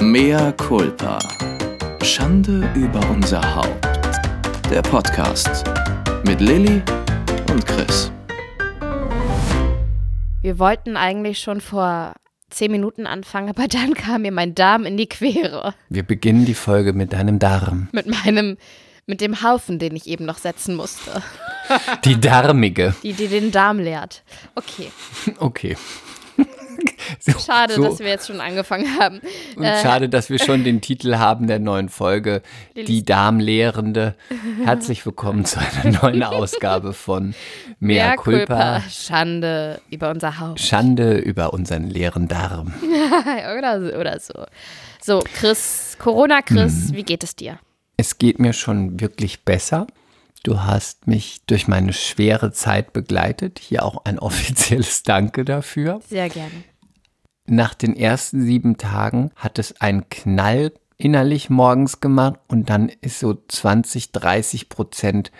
Mea culpa. Schande über unser Haupt. Der Podcast mit Lilly und Chris. Wir wollten eigentlich schon vor zehn Minuten anfangen, aber dann kam mir mein Darm in die Quere. Wir beginnen die Folge mit deinem Darm. Mit meinem, mit dem Haufen, den ich eben noch setzen musste. Die Darmige. Die, die den Darm leert. Okay. Okay. So, schade, so. dass wir jetzt schon angefangen haben. Und äh, schade, dass wir schon den Titel haben der neuen Folge, Die Darmlehrende. Herzlich willkommen zu einer neuen Ausgabe von Mea, Mea culpa. Schande über unser Haupt. Schande über unseren leeren Darm. oder, so, oder so. So, Chris, Corona-Chris, hm. wie geht es dir? Es geht mir schon wirklich besser. Du hast mich durch meine schwere Zeit begleitet. Hier auch ein offizielles Danke dafür. Sehr gerne. Nach den ersten sieben Tagen hat es einen Knall innerlich morgens gemacht und dann ist so 20, 30 Prozent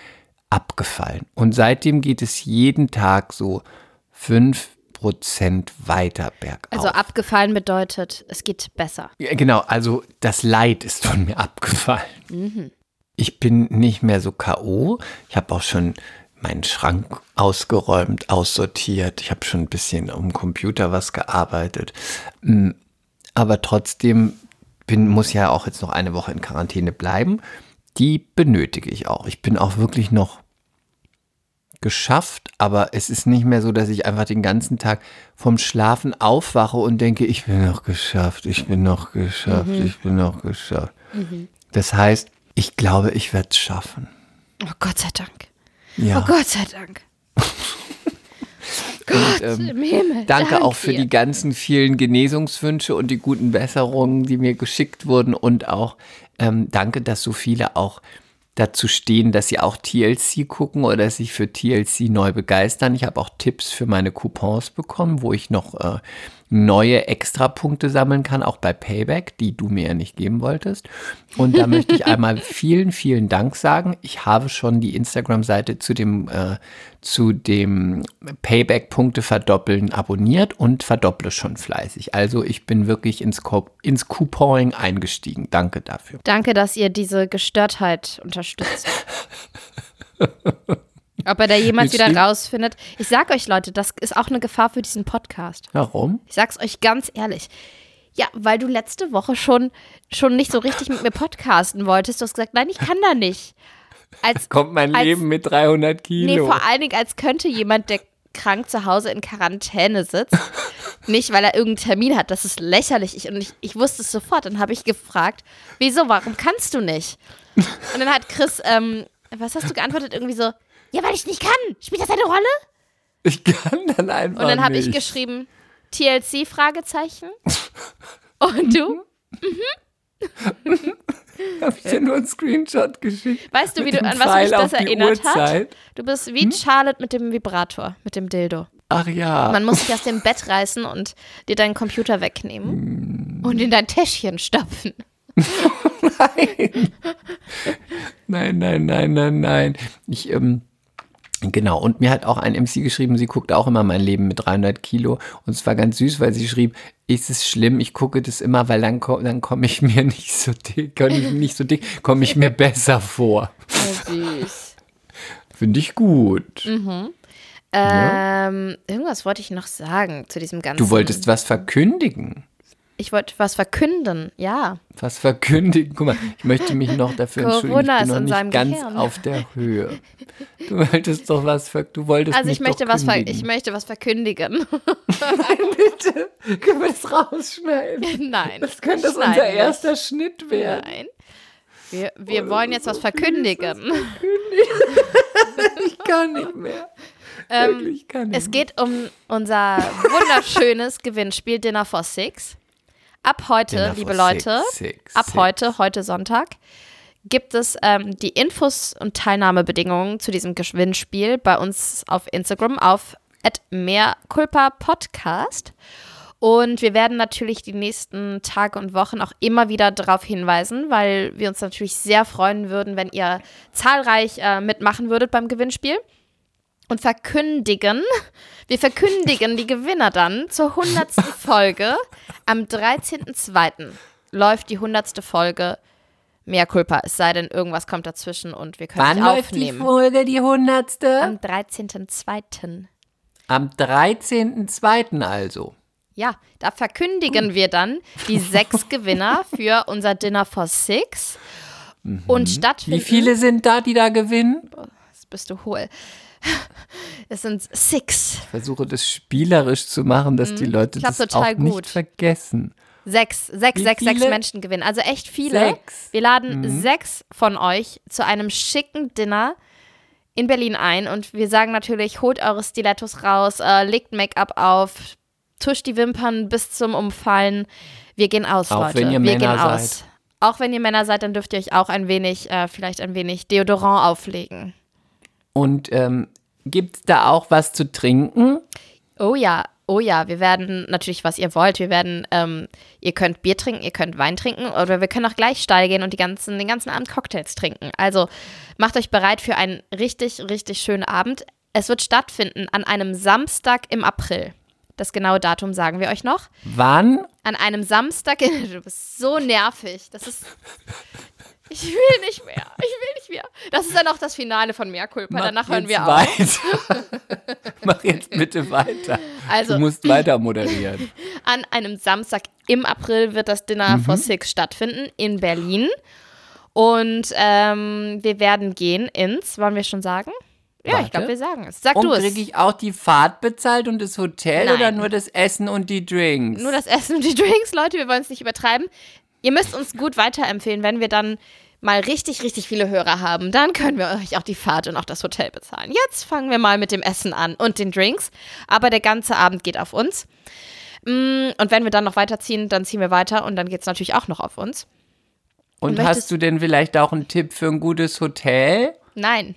abgefallen. Und seitdem geht es jeden Tag so fünf Prozent weiter bergauf. Also abgefallen bedeutet, es geht besser. Ja, genau, also das Leid ist von mir abgefallen. Mhm ich bin nicht mehr so K.O. Ich habe auch schon meinen Schrank ausgeräumt, aussortiert. Ich habe schon ein bisschen am Computer was gearbeitet. Mm, aber trotzdem bin, muss ja auch jetzt noch eine Woche in Quarantäne bleiben. Die benötige ich auch. Ich bin auch wirklich noch geschafft, aber es ist nicht mehr so, dass ich einfach den ganzen Tag vom Schlafen aufwache und denke, ich bin noch geschafft, ich bin noch geschafft, mhm. ich bin noch geschafft. Mhm. Das heißt, ich glaube, ich werde es schaffen. Oh Gott sei Dank. Ja. Oh Gott sei Dank. Gott und, ähm, Himmel, danke Dank auch für dir. die ganzen vielen Genesungswünsche und die guten Besserungen, die mir geschickt wurden. Und auch ähm, danke, dass so viele auch dazu stehen, dass sie auch TLC gucken oder sich für TLC neu begeistern. Ich habe auch Tipps für meine Coupons bekommen, wo ich noch äh, neue Extrapunkte sammeln kann, auch bei Payback, die du mir ja nicht geben wolltest. Und da möchte ich einmal vielen, vielen Dank sagen. Ich habe schon die Instagram-Seite zu dem, äh, zu dem Payback-Punkte verdoppeln abonniert und verdopple schon fleißig. Also ich bin wirklich ins, Co ins Couponing eingestiegen. Danke dafür. Danke, dass ihr diese Gestörtheit unterstützt. Ob er da jemals wieder rausfindet. Ich sag euch, Leute, das ist auch eine Gefahr für diesen Podcast. Warum? Ich sag's euch ganz ehrlich. Ja, weil du letzte Woche schon, schon nicht so richtig mit mir podcasten wolltest. Du hast gesagt, nein, ich kann da nicht. Als, Kommt mein als, Leben mit 300 Kilo. Nee, vor allen Dingen, als könnte jemand, der krank zu Hause in Quarantäne sitzt, nicht weil er irgendeinen Termin hat. Das ist lächerlich. Ich, und ich, ich wusste es sofort. Dann habe ich gefragt, wieso, warum kannst du nicht? Und dann hat Chris, ähm, was hast du geantwortet? Irgendwie so, ja, weil ich nicht kann. Spielt das eine Rolle? Ich kann dann einfach Und dann habe ich geschrieben, TLC, Fragezeichen. Und du? mhm. habe ich dir nur einen Screenshot geschickt. Weißt du, wie du, an was mich das erinnert hat? Du bist wie hm? Charlotte mit dem Vibrator, mit dem Dildo. Ach ja. Man muss dich aus dem Bett reißen und dir deinen Computer wegnehmen hm. und in dein Täschchen stopfen. nein. nein, nein, nein, nein, nein. Ich, ähm, Genau, und mir hat auch ein MC geschrieben, sie guckt auch immer mein Leben mit 300 Kilo. Und es war ganz süß, weil sie schrieb, ist es schlimm, ich gucke das immer, weil dann, dann komme ich mir nicht so dick, komme ich nicht so dick, komme ich mir besser vor. Oh, süß. Finde ich gut. Mhm. Ähm, ja? Irgendwas wollte ich noch sagen zu diesem ganzen. Du wolltest was verkündigen. Ich wollte was verkünden, ja. Was verkündigen? Guck mal, ich möchte mich noch dafür entschuldigen. Ich bin noch nicht ganz Gehirn. auf der Höhe. Du wolltest doch was ver du wolltest Also ich möchte was ich möchte was verkündigen. Nein, bitte. Können wir das rausschneiden? Nein. Das könnte das unser erster nicht. Schnitt werden. Nein. Wir, wir oh, wollen jetzt was verkündigen. Was verkündigen. ich kann nicht mehr. Ähm, kann nicht es mehr. geht um unser wunderschönes Gewinnspiel Dinner for Six. Ab heute, liebe Leute, six, six, ab six. heute, heute Sonntag, gibt es ähm, die Infos und Teilnahmebedingungen zu diesem Gewinnspiel bei uns auf Instagram auf mehrculpa-podcast. Und wir werden natürlich die nächsten Tage und Wochen auch immer wieder darauf hinweisen, weil wir uns natürlich sehr freuen würden, wenn ihr zahlreich äh, mitmachen würdet beim Gewinnspiel und verkündigen, wir verkündigen die Gewinner dann zur 100. Folge am 13.02. läuft die hundertste Folge mehr Culpa, es sei denn, irgendwas kommt dazwischen und wir können Wann nicht aufnehmen. Wann läuft die Folge, die hundertste? Am 13.02. Am 13.02. also. Ja, da verkündigen wir dann die sechs Gewinner für unser Dinner for Six. Mhm. Und stattfinden. Wie viele sind da, die da gewinnen? Jetzt bist du hohl. Es sind six. Ich versuche das spielerisch zu machen, dass die mhm. Leute das auch gut. nicht vergessen. Sechs, sechs, Wie sechs, viele? sechs Menschen gewinnen. Also echt viele. Sechs. Wir laden mhm. sechs von euch zu einem schicken Dinner in Berlin ein und wir sagen natürlich, holt eure Stilettos raus, äh, legt Make-up auf, tuscht die Wimpern bis zum Umfallen. Wir gehen aus, auch Leute. Wenn ihr wir Männer gehen aus. Seid. Auch wenn ihr Männer seid, dann dürft ihr euch auch ein wenig, äh, vielleicht ein wenig Deodorant auflegen. Und ähm, gibt es da auch was zu trinken? Oh ja, oh ja, wir werden natürlich, was ihr wollt. Wir werden, ähm, ihr könnt Bier trinken, ihr könnt Wein trinken oder wir können auch gleich steil gehen und die ganzen, den ganzen Abend Cocktails trinken. Also macht euch bereit für einen richtig, richtig schönen Abend. Es wird stattfinden an einem Samstag im April. Das genaue Datum sagen wir euch noch. Wann? An einem Samstag. Du bist so nervig. Das ist. Ich will nicht mehr. Ich will nicht mehr. Das ist dann auch das Finale von Mehrkulpa. Danach hören wir auf. Mach jetzt bitte weiter. Also, du musst weiter moderieren. An einem Samstag im April wird das Dinner mhm. for Six stattfinden in Berlin. Und ähm, wir werden gehen ins, wollen wir schon sagen? Ja, Warte. ich glaube, wir sagen es. Sag und du es. kriege ich auch die Fahrt bezahlt und das Hotel Nein. oder nur das Essen und die Drinks? Nur das Essen und die Drinks, Leute, wir wollen es nicht übertreiben. Ihr müsst uns gut weiterempfehlen, wenn wir dann mal richtig, richtig viele Hörer haben, dann können wir euch auch die Fahrt und auch das Hotel bezahlen. Jetzt fangen wir mal mit dem Essen an und den Drinks, aber der ganze Abend geht auf uns. Mm, und wenn wir dann noch weiterziehen, dann ziehen wir weiter und dann geht es natürlich auch noch auf uns. Und, und hast du denn vielleicht auch einen Tipp für ein gutes Hotel? Nein.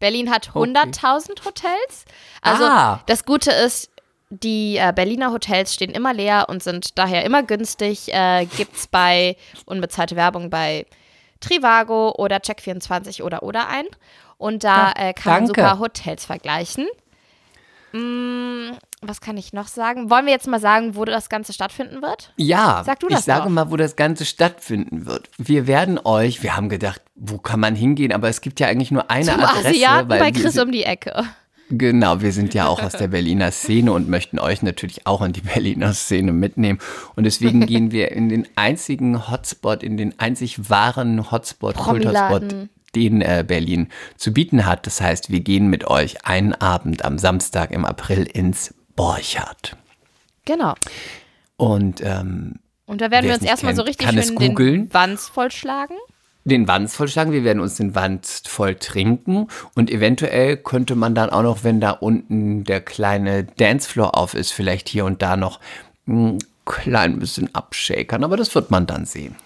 Berlin hat 100.000 okay. Hotels. Also ah. das Gute ist, die äh, Berliner Hotels stehen immer leer und sind daher immer günstig. Äh, Gibt es bei unbezahlte Werbung bei Trivago oder Check24 oder oder ein. Und da ja, äh, kann man super Hotels vergleichen. Hm, was kann ich noch sagen? Wollen wir jetzt mal sagen, wo das Ganze stattfinden wird? Ja, Sag du das ich sage doch. mal, wo das Ganze stattfinden wird. Wir werden euch, wir haben gedacht, wo kann man hingehen, aber es gibt ja eigentlich nur eine Zum Adresse. Asiaten bei Chris um die Ecke. Genau, wir sind ja auch aus der Berliner Szene und möchten euch natürlich auch in die Berliner Szene mitnehmen. Und deswegen gehen wir in den einzigen Hotspot, in den einzig wahren Hotspot, Kulturspot, den äh, Berlin zu bieten hat. Das heißt, wir gehen mit euch einen Abend am Samstag im April ins Borchardt. Genau. Und, ähm, und da werden wir uns erstmal so richtig schön den Wanz vollschlagen den Wanz vollschlagen, wir werden uns den Wanz voll trinken und eventuell könnte man dann auch noch, wenn da unten der kleine Dancefloor auf ist, vielleicht hier und da noch ein klein bisschen abshakern, aber das wird man dann sehen.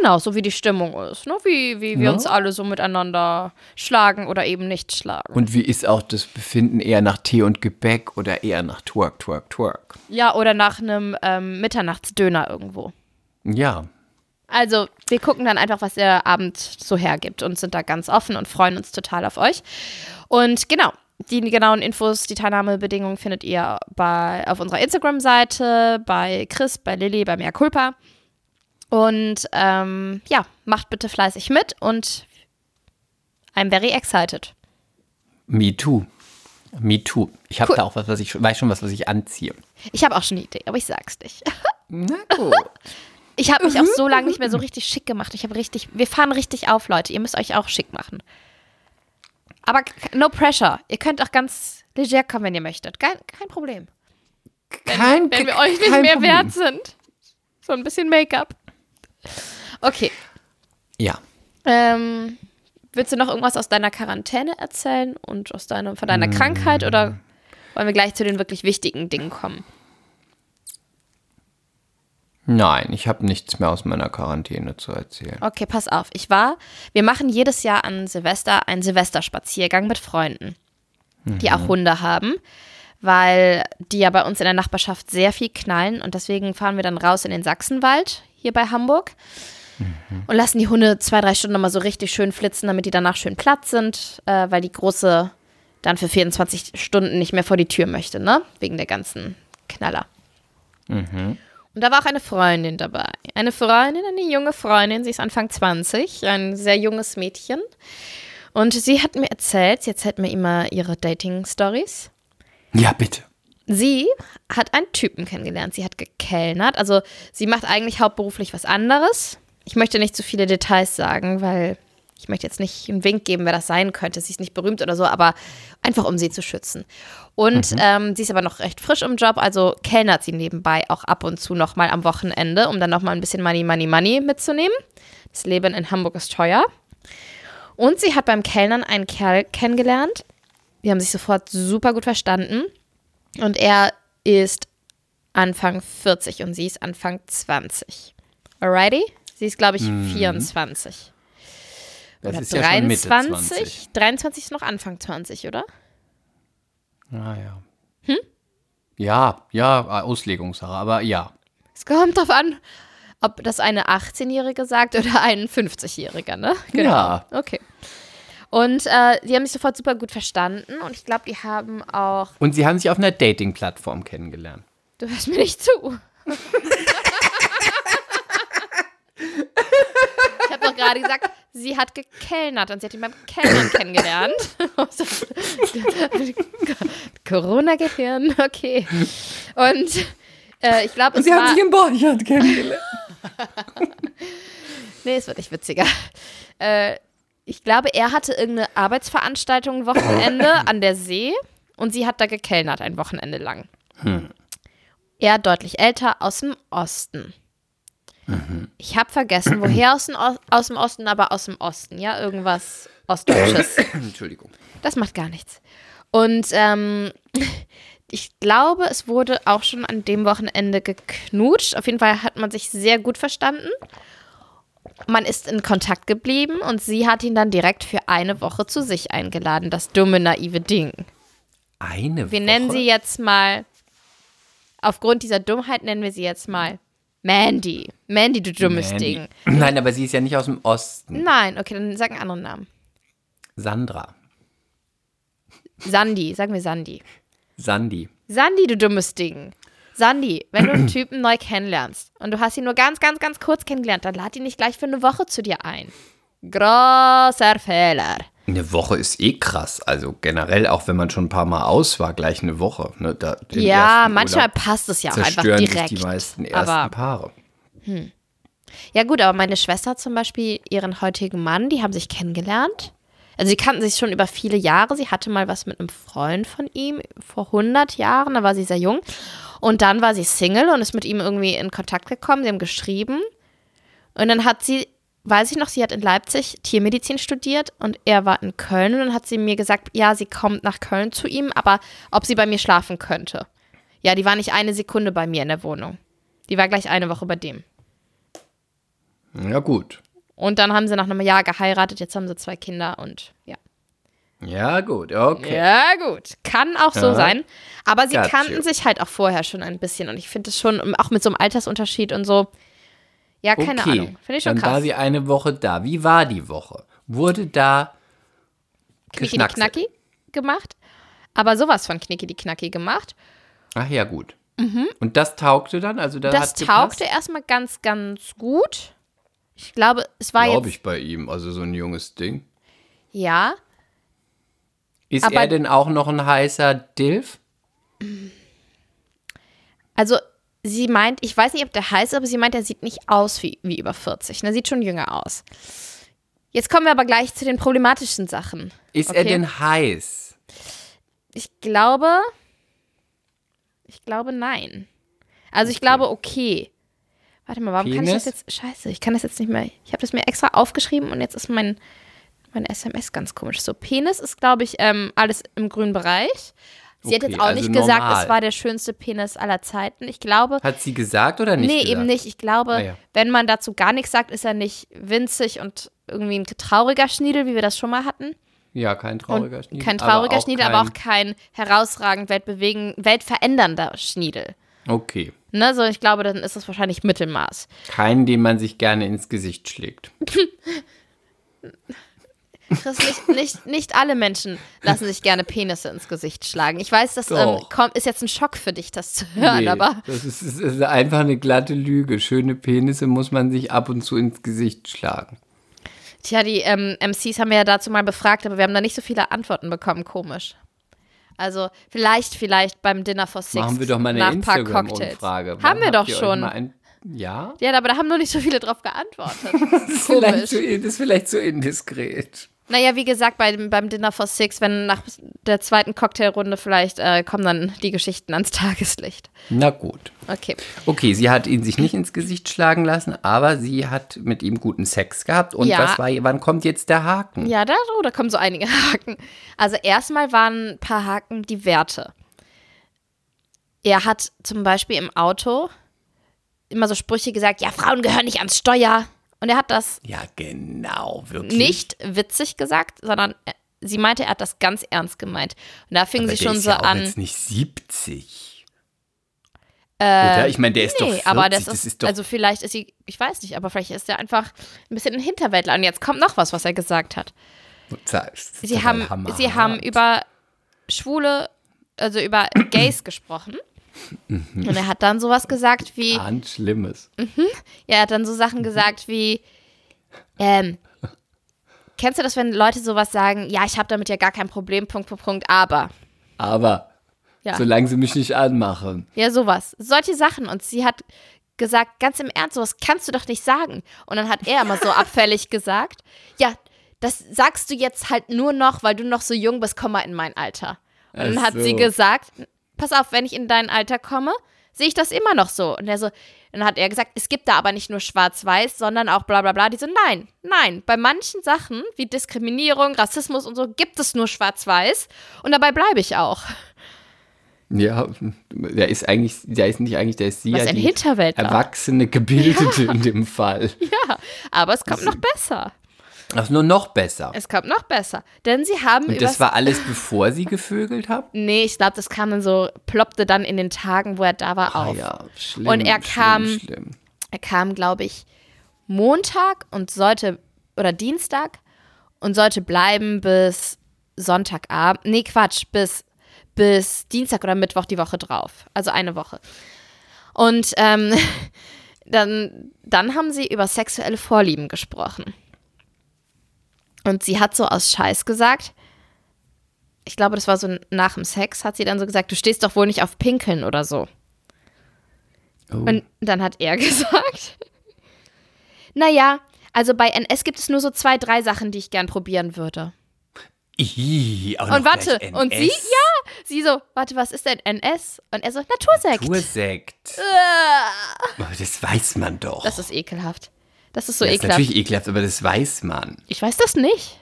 Genau, so wie die Stimmung ist, ne? wie, wie wir ja. uns alle so miteinander schlagen oder eben nicht schlagen. Und wie ist auch das Befinden eher nach Tee und Gebäck oder eher nach Twerk, Twerk, Twerk? Ja, oder nach einem ähm, Mitternachtsdöner irgendwo. Ja, also, wir gucken dann einfach, was der Abend so hergibt und sind da ganz offen und freuen uns total auf euch. Und genau, die genauen Infos, die Teilnahmebedingungen findet ihr bei, auf unserer Instagram-Seite, bei Chris, bei Lilly, bei Mea Culpa. Und ähm, ja, macht bitte fleißig mit und I'm very excited. Me too. Me too. Ich habe cool. da auch was, was ich weiß schon was, was ich anziehe. Ich habe auch schon eine Idee, aber ich sag's nicht. Na gut. Ich habe mich auch so lange nicht mehr so richtig schick gemacht. Ich habe richtig, wir fahren richtig auf, Leute. Ihr müsst euch auch schick machen. Aber no pressure. Ihr könnt auch ganz leger kommen, wenn ihr möchtet. Kein, kein Problem. Kein, wenn, wenn wir euch nicht mehr Problem. wert sind. So ein bisschen Make-up. Okay. Ja. Ähm, willst du noch irgendwas aus deiner Quarantäne erzählen und aus deiner, von deiner mm. Krankheit oder wollen wir gleich zu den wirklich wichtigen Dingen kommen? Nein, ich habe nichts mehr aus meiner Quarantäne zu erzählen. Okay, pass auf. Ich war, wir machen jedes Jahr an Silvester einen Silvesterspaziergang mit Freunden, mhm. die auch mhm. Hunde haben, weil die ja bei uns in der Nachbarschaft sehr viel knallen und deswegen fahren wir dann raus in den Sachsenwald hier bei Hamburg mhm. und lassen die Hunde zwei, drei Stunden nochmal so richtig schön flitzen, damit die danach schön platt sind, äh, weil die große dann für 24 Stunden nicht mehr vor die Tür möchte, ne? Wegen der ganzen Knaller. Mhm. Und da war auch eine Freundin dabei. Eine Freundin, eine junge Freundin, sie ist Anfang 20, ein sehr junges Mädchen. Und sie hat mir erzählt, sie erzählt mir immer ihre Dating-Stories. Ja, bitte. Sie hat einen Typen kennengelernt. Sie hat gekellnert. Also sie macht eigentlich hauptberuflich was anderes. Ich möchte nicht zu viele Details sagen, weil ich möchte jetzt nicht einen Wink geben, wer das sein könnte. Sie ist nicht berühmt oder so, aber einfach um sie zu schützen. Und mhm. ähm, sie ist aber noch recht frisch im Job, also kellnert sie nebenbei auch ab und zu nochmal am Wochenende, um dann nochmal ein bisschen Money, Money, Money mitzunehmen. Das Leben in Hamburg ist teuer. Und sie hat beim Kellnern einen Kerl kennengelernt. Die haben sich sofort super gut verstanden. Und er ist Anfang 40 und sie ist Anfang 20. Alrighty? Sie ist, glaube ich, mhm. 24. Das oder ist 23. Ja schon Mitte 20. 23 ist noch Anfang 20, oder? Ah ja. Hm? Ja, ja, Auslegungssache, aber ja. Es kommt darauf an, ob das eine 18-Jährige sagt oder ein 50-Jähriger, ne? Genau. Ja. Okay. Und äh, die haben sich sofort super gut verstanden und ich glaube, die haben auch. Und sie haben sich auf einer Dating-Plattform kennengelernt. Du hörst mir nicht zu. ich habe doch gerade gesagt, sie hat gekellnert und sie hat ihn beim Kellnern kennengelernt. Corona-Gehirn, okay. Und äh, ich glaube, es sie war... haben sich im Borchardt kennengelernt. nee, es wird nicht witziger. Äh, ich glaube, er hatte irgendeine Arbeitsveranstaltung ein Wochenende an der See und sie hat da gekellnert ein Wochenende lang. Hm. Er deutlich älter aus dem Osten. Mhm. Ich habe vergessen, woher aus dem, aus dem Osten, aber aus dem Osten, ja, irgendwas Ostdeutsches. Entschuldigung. Das macht gar nichts. Und ähm, ich glaube, es wurde auch schon an dem Wochenende geknutscht. Auf jeden Fall hat man sich sehr gut verstanden man ist in Kontakt geblieben und sie hat ihn dann direkt für eine Woche zu sich eingeladen. Das dumme, naive Ding. Eine Woche? Wir nennen sie jetzt mal, aufgrund dieser Dummheit nennen wir sie jetzt mal Mandy. Mandy, du dummes Mandy. Ding. Nein, aber sie ist ja nicht aus dem Osten. Nein, okay, dann sag einen anderen Namen. Sandra. Sandy, sagen wir Sandy. Sandy. Sandy, du dummes Ding. Sandy, wenn du einen Typen neu kennenlernst und du hast ihn nur ganz, ganz, ganz kurz kennengelernt, dann lad ihn nicht gleich für eine Woche zu dir ein. Großer Fehler. Eine Woche ist eh krass. Also generell, auch wenn man schon ein paar Mal aus war, gleich eine Woche. Ne, da, ja, manchmal Urlaub passt es ja auch einfach direkt. Die meisten ersten aber, Paare. Hm. Ja gut, aber meine Schwester zum Beispiel, ihren heutigen Mann, die haben sich kennengelernt. Also sie kannten sich schon über viele Jahre. Sie hatte mal was mit einem Freund von ihm vor 100 Jahren, da war sie sehr jung. Und dann war sie Single und ist mit ihm irgendwie in Kontakt gekommen. Sie haben geschrieben. Und dann hat sie, weiß ich noch, sie hat in Leipzig Tiermedizin studiert und er war in Köln. Und dann hat sie mir gesagt, ja, sie kommt nach Köln zu ihm, aber ob sie bei mir schlafen könnte. Ja, die war nicht eine Sekunde bei mir in der Wohnung. Die war gleich eine Woche bei dem. Ja, gut. Und dann haben sie nach einem Jahr geheiratet, jetzt haben sie zwei Kinder und ja. Ja, gut, okay. Ja, gut. Kann auch so ja. sein. Aber sie Got kannten you. sich halt auch vorher schon ein bisschen. Und ich finde es schon, auch mit so einem Altersunterschied und so. Ja, keine okay. Ahnung. Finde ich schon Dann krass. war sie eine Woche da. Wie war die Woche? Wurde da Knicki Knacki gemacht? Aber sowas von Knicki die Knacki gemacht. Ach ja, gut. Mhm. Und das taugte dann? Also da das taugte erstmal ganz, ganz gut. Ich glaube, es war Glaube ich bei ihm, also so ein junges Ding. Ja, ist er denn auch noch ein heißer Dilf? Also, sie meint, ich weiß nicht, ob der heiß ist, aber sie meint, er sieht nicht aus wie, wie über 40. Er sieht schon jünger aus. Jetzt kommen wir aber gleich zu den problematischen Sachen. Ist okay? er denn heiß? Ich glaube. Ich glaube, nein. Also, ich glaube, okay. Warte mal, warum Penis? kann ich das jetzt. Scheiße, ich kann das jetzt nicht mehr. Ich habe das mir extra aufgeschrieben und jetzt ist mein mein SMS ganz komisch. So, Penis ist, glaube ich, ähm, alles im grünen Bereich. Sie okay, hat jetzt auch also nicht normal. gesagt, es war der schönste Penis aller Zeiten. Ich glaube. Hat sie gesagt oder nicht? Nee, gesagt? eben nicht. Ich glaube, ah, ja. wenn man dazu gar nichts sagt, ist er nicht winzig und irgendwie ein trauriger Schniedel, wie wir das schon mal hatten. Ja, kein trauriger Schniedel. Kein trauriger aber Schniedel, aber auch kein herausragend weltbewegen, weltverändernder Schniedel. Okay. Ne, so ich glaube, dann ist das wahrscheinlich Mittelmaß. Keinen, den man sich gerne ins Gesicht schlägt. Chris, nicht, nicht, nicht alle Menschen lassen sich gerne Penisse ins Gesicht schlagen. Ich weiß, das ähm, ist jetzt ein Schock für dich, das zu hören, nee, aber. Das ist, das ist einfach eine glatte Lüge. Schöne Penisse muss man sich ab und zu ins Gesicht schlagen. Tja, die ähm, MCs haben wir ja dazu mal befragt, aber wir haben da nicht so viele Antworten bekommen. Komisch. Also vielleicht, vielleicht beim Dinner for Six. Machen wir doch mal eine Instagram-Umfrage. Haben wir doch schon. Ein, ja? Ja, aber da haben noch nicht so viele drauf geantwortet. das, ist vielleicht zu, das ist vielleicht zu indiskret. Naja, wie gesagt, beim, beim Dinner for Six, wenn nach der zweiten Cocktailrunde vielleicht äh, kommen dann die Geschichten ans Tageslicht. Na gut. Okay. Okay, sie hat ihn sich nicht ins Gesicht schlagen lassen, aber sie hat mit ihm guten Sex gehabt. Und ja. was war, wann kommt jetzt der Haken? Ja, da, oh, da kommen so einige Haken. Also erstmal waren ein paar Haken die Werte. Er hat zum Beispiel im Auto immer so Sprüche gesagt, ja, Frauen gehören nicht ans Steuer. Und er hat das ja genau wirklich nicht witzig gesagt, sondern sie meinte, er hat das ganz ernst gemeint. Und da fing Aber sie schon ist so ja auch an. Jetzt nicht 70. Äh, Oder? Ich meine, der ist nee, doch 40, aber das, das ist, ist doch also vielleicht ist sie, ich weiß nicht, aber vielleicht ist er einfach ein bisschen ein Hinterwäldler. Und jetzt kommt noch was, was er gesagt hat. Sie haben, sie haben über Schwule, also über Gays gesprochen. Und er hat dann sowas gesagt wie. Ganz Schlimmes. Mhm. Ja, er hat dann so Sachen gesagt wie. Ähm, kennst du das, wenn Leute sowas sagen? Ja, ich habe damit ja gar kein Problem, Punkt, Punkt, Punkt, aber. Aber. Ja. Solange sie mich nicht anmachen. Ja, sowas. Solche Sachen. Und sie hat gesagt, ganz im Ernst, sowas kannst du doch nicht sagen. Und dann hat er immer so abfällig gesagt, ja, das sagst du jetzt halt nur noch, weil du noch so jung bist, komm mal in mein Alter. Und dann hat so. sie gesagt, pass auf, wenn ich in dein Alter komme, sehe ich das immer noch so. Und er so, dann hat er gesagt, es gibt da aber nicht nur schwarz-weiß, sondern auch bla bla bla. Die so, nein, nein, bei manchen Sachen wie Diskriminierung, Rassismus und so gibt es nur schwarz-weiß und dabei bleibe ich auch. Ja, der ist eigentlich, der ist nicht eigentlich, der ist sie Was ja ein Hinterwäldler. Erwachsene Gebildete ja. in dem Fall. Ja, aber es kommt das noch besser. Ist nur noch besser. Es kommt noch besser. Denn sie haben. Und das war alles, bevor sie gevögelt haben? Nee, ich glaube, das kam dann so, ploppte dann in den Tagen, wo er da war, auf. Ja, schlimm. Und er kam, schlimm, schlimm. er kam, glaube ich, Montag und sollte, oder Dienstag und sollte bleiben bis Sonntagabend. Nee, Quatsch, bis, bis Dienstag oder Mittwoch die Woche drauf. Also eine Woche. Und ähm, dann, dann haben sie über sexuelle Vorlieben gesprochen. Und sie hat so aus Scheiß gesagt, ich glaube, das war so nach dem Sex, hat sie dann so gesagt, du stehst doch wohl nicht auf Pinkeln oder so. Oh. Und dann hat er gesagt, naja, also bei NS gibt es nur so zwei, drei Sachen, die ich gern probieren würde. Ih, und warte, und sie, ja, sie so, warte, was ist denn NS? Und er so, Natursekt. Natursekt. Uh. Das weiß man doch. Das ist ekelhaft. Das ist so das ekelhaft. ist natürlich ekelhaft, aber das weiß man. Ich weiß das nicht.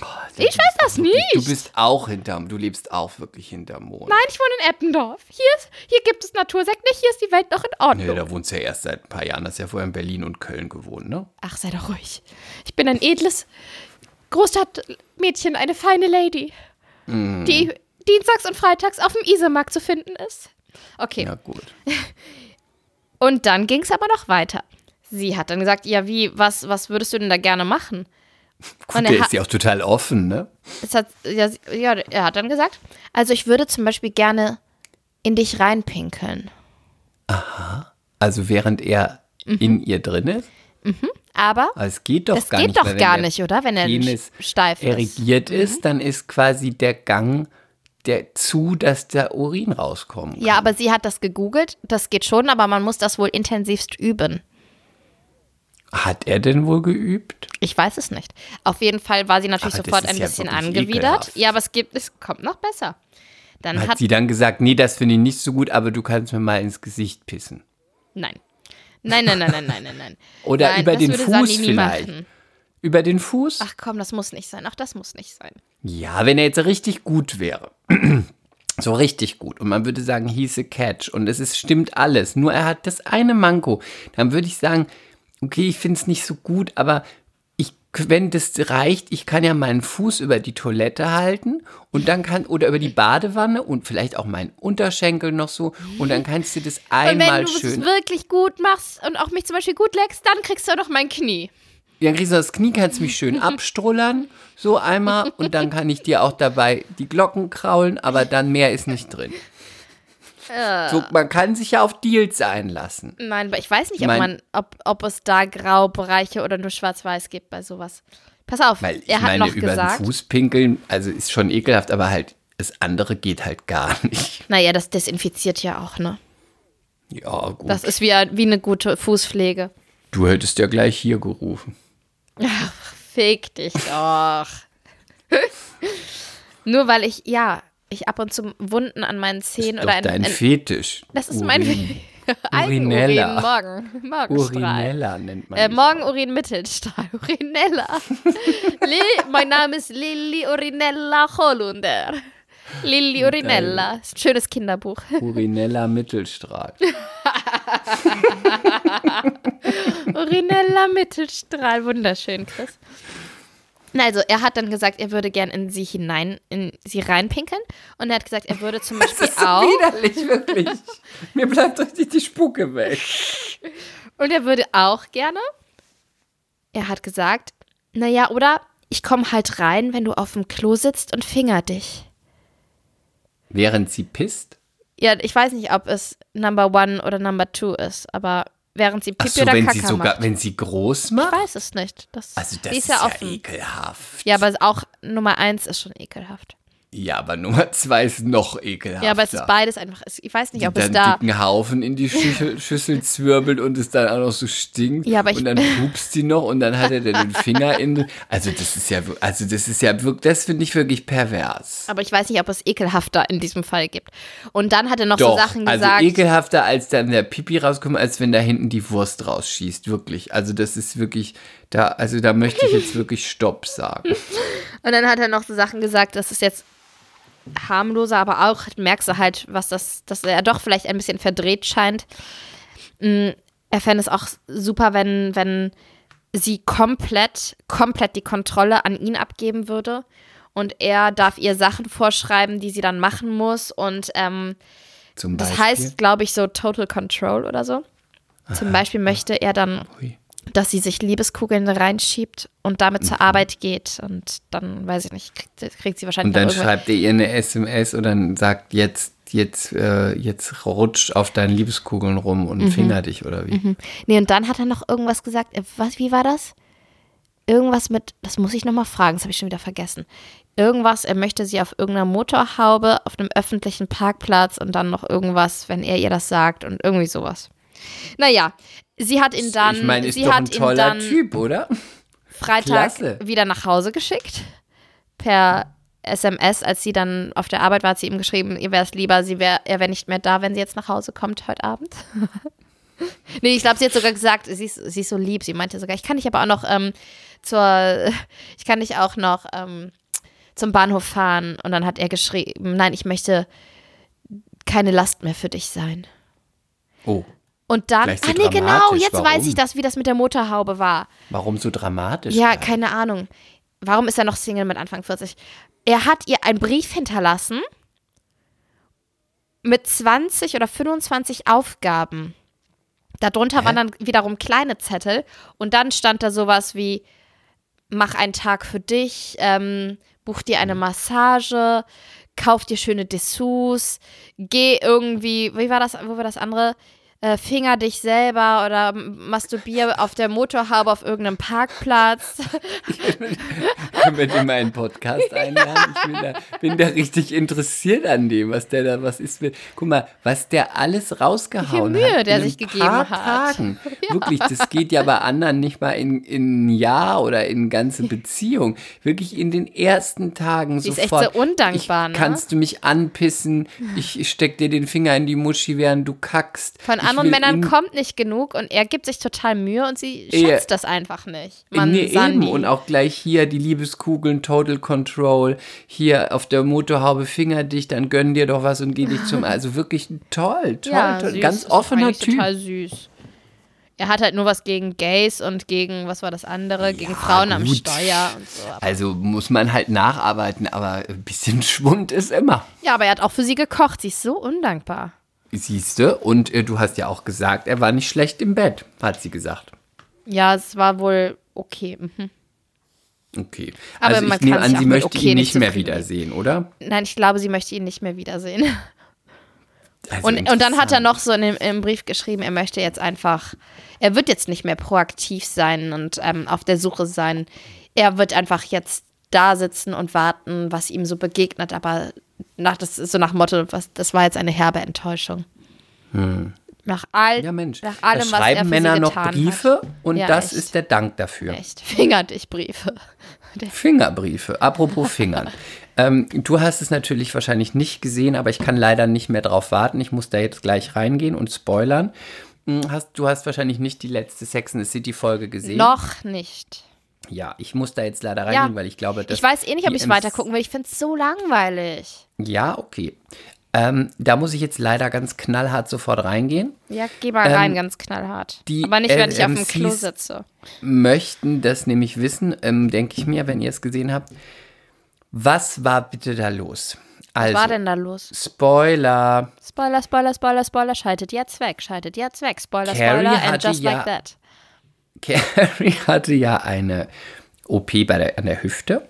Oh, ich weiß das wirklich, nicht. Du bist auch hinterm, du lebst auch wirklich hinterm Mond. Nein, ich wohne in Eppendorf. Hier, ist, hier gibt es Natursekt nicht, hier ist die Welt noch in Ordnung. Nee, da wohnst du ja erst seit ein paar Jahren. Hast ja vorher in Berlin und Köln gewohnt, ne? Ach, sei doch ruhig. Ich bin ein edles Großstadtmädchen, eine feine Lady, mm. die dienstags und freitags auf dem Isemarkt zu finden ist. Okay. Na gut. Und dann ging es aber noch weiter. Sie hat dann gesagt, ja, wie, was, was würdest du denn da gerne machen? Gut, der ist ja auch total offen, ne? Es hat, ja, ja, er hat dann gesagt, also ich würde zum Beispiel gerne in dich reinpinkeln. Aha. Also während er mhm. in ihr drin ist? Mhm. Aber Aber es geht doch das gar geht nicht. doch gar nicht, oder? Wenn er steif erregiert ist. ist, mhm. dann ist quasi der Gang der zu, dass der Urin rauskommt. Ja, aber sie hat das gegoogelt. Das geht schon, aber man muss das wohl intensivst üben. Hat er denn wohl geübt? Ich weiß es nicht. Auf jeden Fall war sie natürlich aber sofort ein ja bisschen angewidert. Ekelhaft. Ja, aber es gibt, es kommt noch besser. Dann hat, hat sie dann gesagt, nee, das finde ich nicht so gut, aber du kannst mir mal ins Gesicht pissen. Nein. Nein, nein, nein, nein, nein, nein, nein. Oder nein, über den Fuß Sani vielleicht. Machen. Über den Fuß? Ach komm, das muss nicht sein. Ach, das muss nicht sein. Ja, wenn er jetzt richtig gut wäre. so richtig gut. Und man würde sagen, a catch. Und es ist, stimmt alles. Nur er hat das eine Manko. Dann würde ich sagen, okay, ich finde es nicht so gut, aber ich, wenn das reicht, ich kann ja meinen Fuß über die Toilette halten und dann kann, oder über die Badewanne und vielleicht auch meinen Unterschenkel noch so und dann kannst du das einmal schön. Wenn du es wirklich gut machst und auch mich zum Beispiel gut leckst, dann kriegst du auch noch mein Knie. Dann kriegst du das Knie, kannst mich schön abstrullern, so einmal. Und dann kann ich dir auch dabei die Glocken kraulen, aber dann mehr ist nicht drin. So, man kann sich ja auf Deals einlassen. Nein, aber ich weiß nicht, ob, mein, man, ob, ob es da Graubereiche oder nur Schwarz-Weiß gibt bei sowas. Pass auf, weil er hat meine, noch über gesagt. Den Fuß pinkeln, also ist schon ekelhaft, aber halt das andere geht halt gar nicht. Naja, das desinfiziert ja auch, ne? Ja, gut. Das ist wie, wie eine gute Fußpflege. Du hättest ja gleich hier gerufen. Ach, fick dich doch. Nur weil ich, ja, ich ab und zu Wunden an meinen Zehen das ist oder doch dein Fetisch. Das ist Urin. mein Fetisch. Urinella. Morgen. Morgenstrahl. Urinella nennt man äh, Morgenurin Mittelstrahl. Urinella. mein Name ist Lilly Urinella Holunder. Lilly Urinella. Ein schönes Kinderbuch. Urinella Mittelstrahl. Urinella Mittelstrahl. Wunderschön, Chris. Also, er hat dann gesagt, er würde gern in sie hinein, in sie reinpinkeln. Und er hat gesagt, er würde zum Beispiel das ist auch. widerlich, wirklich. Mir bleibt richtig die Spucke weg. Und er würde auch gerne. Er hat gesagt, naja, oder ich komme halt rein, wenn du auf dem Klo sitzt und finger dich. Während sie pisst? Ja, ich weiß nicht, ob es Number One oder Number Two ist, aber während sie Pipi so, oder wenn Kaka sie sogar, macht. wenn sie groß macht? Ich weiß es nicht. Das, also das ist, ist ja, offen. ekelhaft. Ja, aber auch Nummer eins ist schon ekelhaft. Ja, aber Nummer zwei ist noch ekelhafter. Ja, aber es ist beides einfach. Ich weiß nicht, ob die es da. dicken Haufen in die Schüssel, Schüssel zwirbelt und es dann auch noch so stinkt. Ja, aber ich- und dann pupst sie noch und dann hat er dann den Finger in. Also das ist ja, also das ist ja wirklich, das finde ich wirklich pervers. Aber ich weiß nicht, ob es ekelhafter in diesem Fall gibt. Und dann hat er noch Doch, so Sachen also gesagt. ekelhafter als dann der Pipi rauskommt, als wenn da hinten die Wurst rausschießt, wirklich. Also das ist wirklich, da, also da möchte ich jetzt wirklich Stopp sagen. Und dann hat er noch so Sachen gesagt, das ist jetzt harmloser, aber auch merkst du halt, was das, dass er doch vielleicht ein bisschen verdreht scheint. Mm, Er fände es auch super, wenn, wenn sie komplett, komplett die Kontrolle an ihn abgeben würde. Und er darf ihr Sachen vorschreiben, die sie dann machen muss. Und ähm, das heißt, glaube ich, so Total Control oder so. Zum Beispiel möchte er dann Ui. Dass sie sich Liebeskugeln reinschiebt und damit Mhm. zur Arbeit geht. Und dann, weiß ich nicht, kriegt, kriegt sie wahrscheinlich Und dann schreibt er ihr eine SMS und dann sagt, jetzt, jetzt, äh, jetzt rutsch auf deinen Liebeskugeln rum und Mhm. finger dich oder wie. Nee, und dann hat er noch irgendwas gesagt. Äh, Was, wie war das? Irgendwas mit, das muss ich nochmal fragen, das habe ich schon wieder vergessen. Irgendwas, er möchte sie auf irgendeiner Motorhaube, auf einem öffentlichen Parkplatz und dann noch irgendwas, wenn er ihr das sagt und irgendwie sowas. Naja, sie hat ihn dann, ich meine, ist sie doch hat ein ihn toller dann Typ, oder? Freitag Klasse. wieder nach Hause geschickt. Per SMS, als sie dann auf der Arbeit war, hat sie ihm geschrieben, ihr wäre es lieber, sie wär, er wäre nicht mehr da, wenn sie jetzt nach Hause kommt heute Abend. nee, ich glaube, sie hat sogar gesagt, sie ist, sie ist so lieb. Sie meinte sogar, ich kann dich aber auch noch ähm, zur, ich kann dich auch noch ähm, zum Bahnhof fahren. Und dann hat er geschrieben, nein, ich möchte keine Last mehr für dich sein. Oh, Und dann, Gleich so ah nee, genau, jetzt Warum? weiß ich das, wie das mit der Motorhaube war. warum so dramatisch? Ja, gleich? keine Ahnung. Warum ist er noch Single mit Anfang 40? Er hat ihr einen Brief hinterlassen mit 20 oder 25 Aufgaben. Darunter Hä? waren dann wiederum kleine Zettel und dann stand da sowas wie: Mach einen Tag für dich, ähm, buch dir eine Massage, kauf dir schöne Dessous, geh irgendwie, wie war das, wo war das andere? Äh, Finger dich selber oder masturbier auf der Motorhaube auf irgendeinem Parkplatz. Können wir den mal in den Podcast einladen? Ich bin da, bin da richtig interessiert an dem, was der da, was ist. mit- Guck mal, was der alles rausgehauen Wie viel Mühe hat. der sich gegeben paar hat. Tagen. Wirklich, das geht ja bei anderen nicht mal in, in ein Jahr oder in ganze Beziehung. Wirklich in den ersten Tagen Die ist echt sofort. so undankbar, ich, ne? Kannst du mich anpissen? Ich, ich steck dir den Finger in die Muschi, während du kackst. Von Ich anderen Männern kommt nicht genug und er gibt sich total Mühe und sie Ja. schätzt das einfach nicht. Man nee, Sandy. eben. Und auch gleich hier die Liebeskugeln, Total Control, hier auf der Motorhaube Finger dich, dann gönn dir doch was und geh dich zum. Also wirklich toll, toll, ja, toll. süß, Ganz offener Typ. Total süß. Er hat halt nur was gegen Gays und gegen, was war das andere, gegen Frauen am gut. Steuer und so. Aber, Also muss man halt nacharbeiten, aber ein bisschen Schwund ist immer. ja, aber er hat auch für sie gekocht. Sie ist so undankbar. Siehste, und äh, du hast ja auch gesagt, er war nicht schlecht im Bett, hat sie gesagt. Ja, es war wohl okay. Mhm. Okay. Aber also ich nehme an, sie möchte okay ihn nicht mehr wiedersehen, oder? Nein, ich glaube, sie möchte ihn nicht mehr wiedersehen. Also und, und dann hat er noch so in dem, im Brief geschrieben, er möchte jetzt einfach, er wird jetzt nicht mehr proaktiv sein und ähm, auf der Suche sein. Er wird einfach jetzt da sitzen und warten, was ihm so begegnet, aber nach, das so nach Motto, was, das war jetzt eine herbe Enttäuschung. Hm. Nach, all, ja, Mensch. nach allem, da was schreiben er für Männer noch Briefe hat. und ja, das echt. ist der Dank dafür. Echt. Finger dich Briefe. Fingerbriefe. Apropos Fingern. ähm, du hast es natürlich wahrscheinlich nicht gesehen, aber ich kann leider nicht mehr drauf warten. Ich muss da jetzt gleich reingehen und spoilern. Hm, hast, du hast wahrscheinlich nicht die letzte Sex in the City Folge gesehen. Noch nicht. Ja, ich muss da jetzt leider reingehen, ja. weil ich glaube, dass. Ich weiß eh nicht, ob ich es weitergucken will. Ich finde es so langweilig. Ja, okay. Ähm, da muss ich jetzt leider ganz knallhart sofort reingehen. Ja, geh mal ähm, rein, ganz knallhart. Die Aber nicht, wenn ich auf dem Klo sitze. Möchten das nämlich wissen, ähm, denke ich mir, wenn ihr es gesehen habt. Was war bitte da los? Also, Was war denn da los? Spoiler. Spoiler, Spoiler, Spoiler, Spoiler. Schaltet jetzt weg, schaltet jetzt weg. Spoiler, Carrie Spoiler, and just ja, like that. Carrie hatte ja eine OP bei der, an der Hüfte.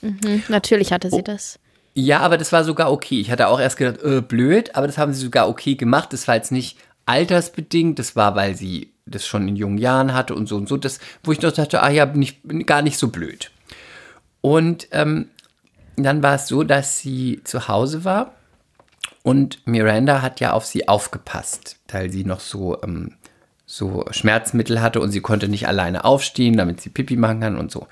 Mhm, natürlich hatte sie oh. das. Ja, aber das war sogar okay. Ich hatte auch erst gedacht, äh, blöd, aber das haben sie sogar okay gemacht. Das war jetzt nicht altersbedingt, das war, weil sie das schon in jungen Jahren hatte und so und so. Das, wo ich doch dachte, ah ja, nicht, gar nicht so blöd. Und ähm, dann war es so, dass sie zu Hause war und Miranda hat ja auf sie aufgepasst, weil sie noch so, ähm, so Schmerzmittel hatte und sie konnte nicht alleine aufstehen, damit sie Pipi machen kann und so.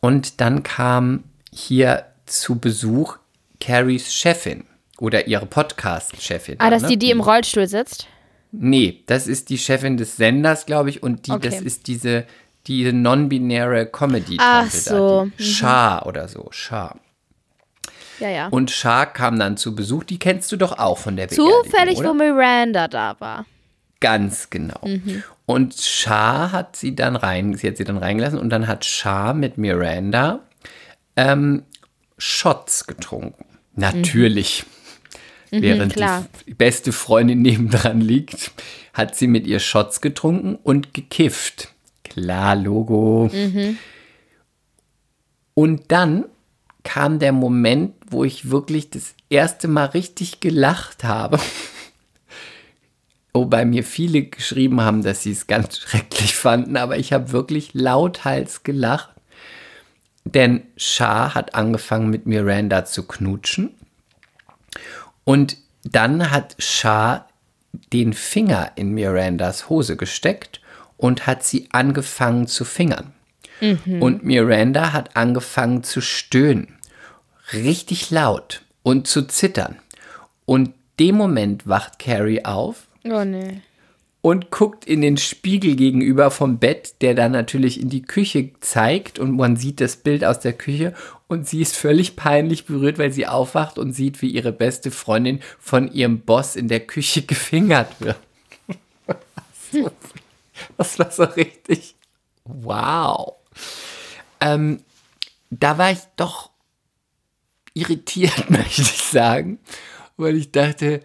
Und dann kam hier zu Besuch Carries Chefin oder ihre Podcast-Chefin. Ah, dass ne? die, die im Rollstuhl sitzt? Nee, das ist die Chefin des Senders, glaube ich, und die, okay. das ist diese, diese non-binäre comedy Ach so. Mhm. Shah oder so, Shah. Ja, ja. Und Shah kam dann zu Besuch, die kennst du doch auch von der Zufällig, oder? wo Miranda da war. Ganz genau. Mhm. Und Shah hat sie dann rein, sie hat sie dann reingelassen und dann hat Shah mit Miranda ähm, Shots getrunken. Natürlich. Mhm. Während mhm, die beste Freundin nebendran liegt, hat sie mit ihr Shots getrunken und gekifft. Klar, Logo. Mhm. Und dann kam der Moment, wo ich wirklich das erste Mal richtig gelacht habe. Wobei mir viele geschrieben haben, dass sie es ganz schrecklich fanden, aber ich habe wirklich lauthals gelacht. Denn Shah hat angefangen mit Miranda zu knutschen. Und dann hat Shah den Finger in Mirandas Hose gesteckt und hat sie angefangen zu fingern. Mhm. Und Miranda hat angefangen zu stöhnen. Richtig laut und zu zittern. Und dem Moment wacht Carrie auf. Oh nee und guckt in den Spiegel gegenüber vom Bett, der dann natürlich in die Küche zeigt und man sieht das Bild aus der Küche und sie ist völlig peinlich berührt, weil sie aufwacht und sieht, wie ihre beste Freundin von ihrem Boss in der Küche gefingert wird. das war so richtig wow. Ähm, da war ich doch irritiert, möchte ich sagen, weil ich dachte,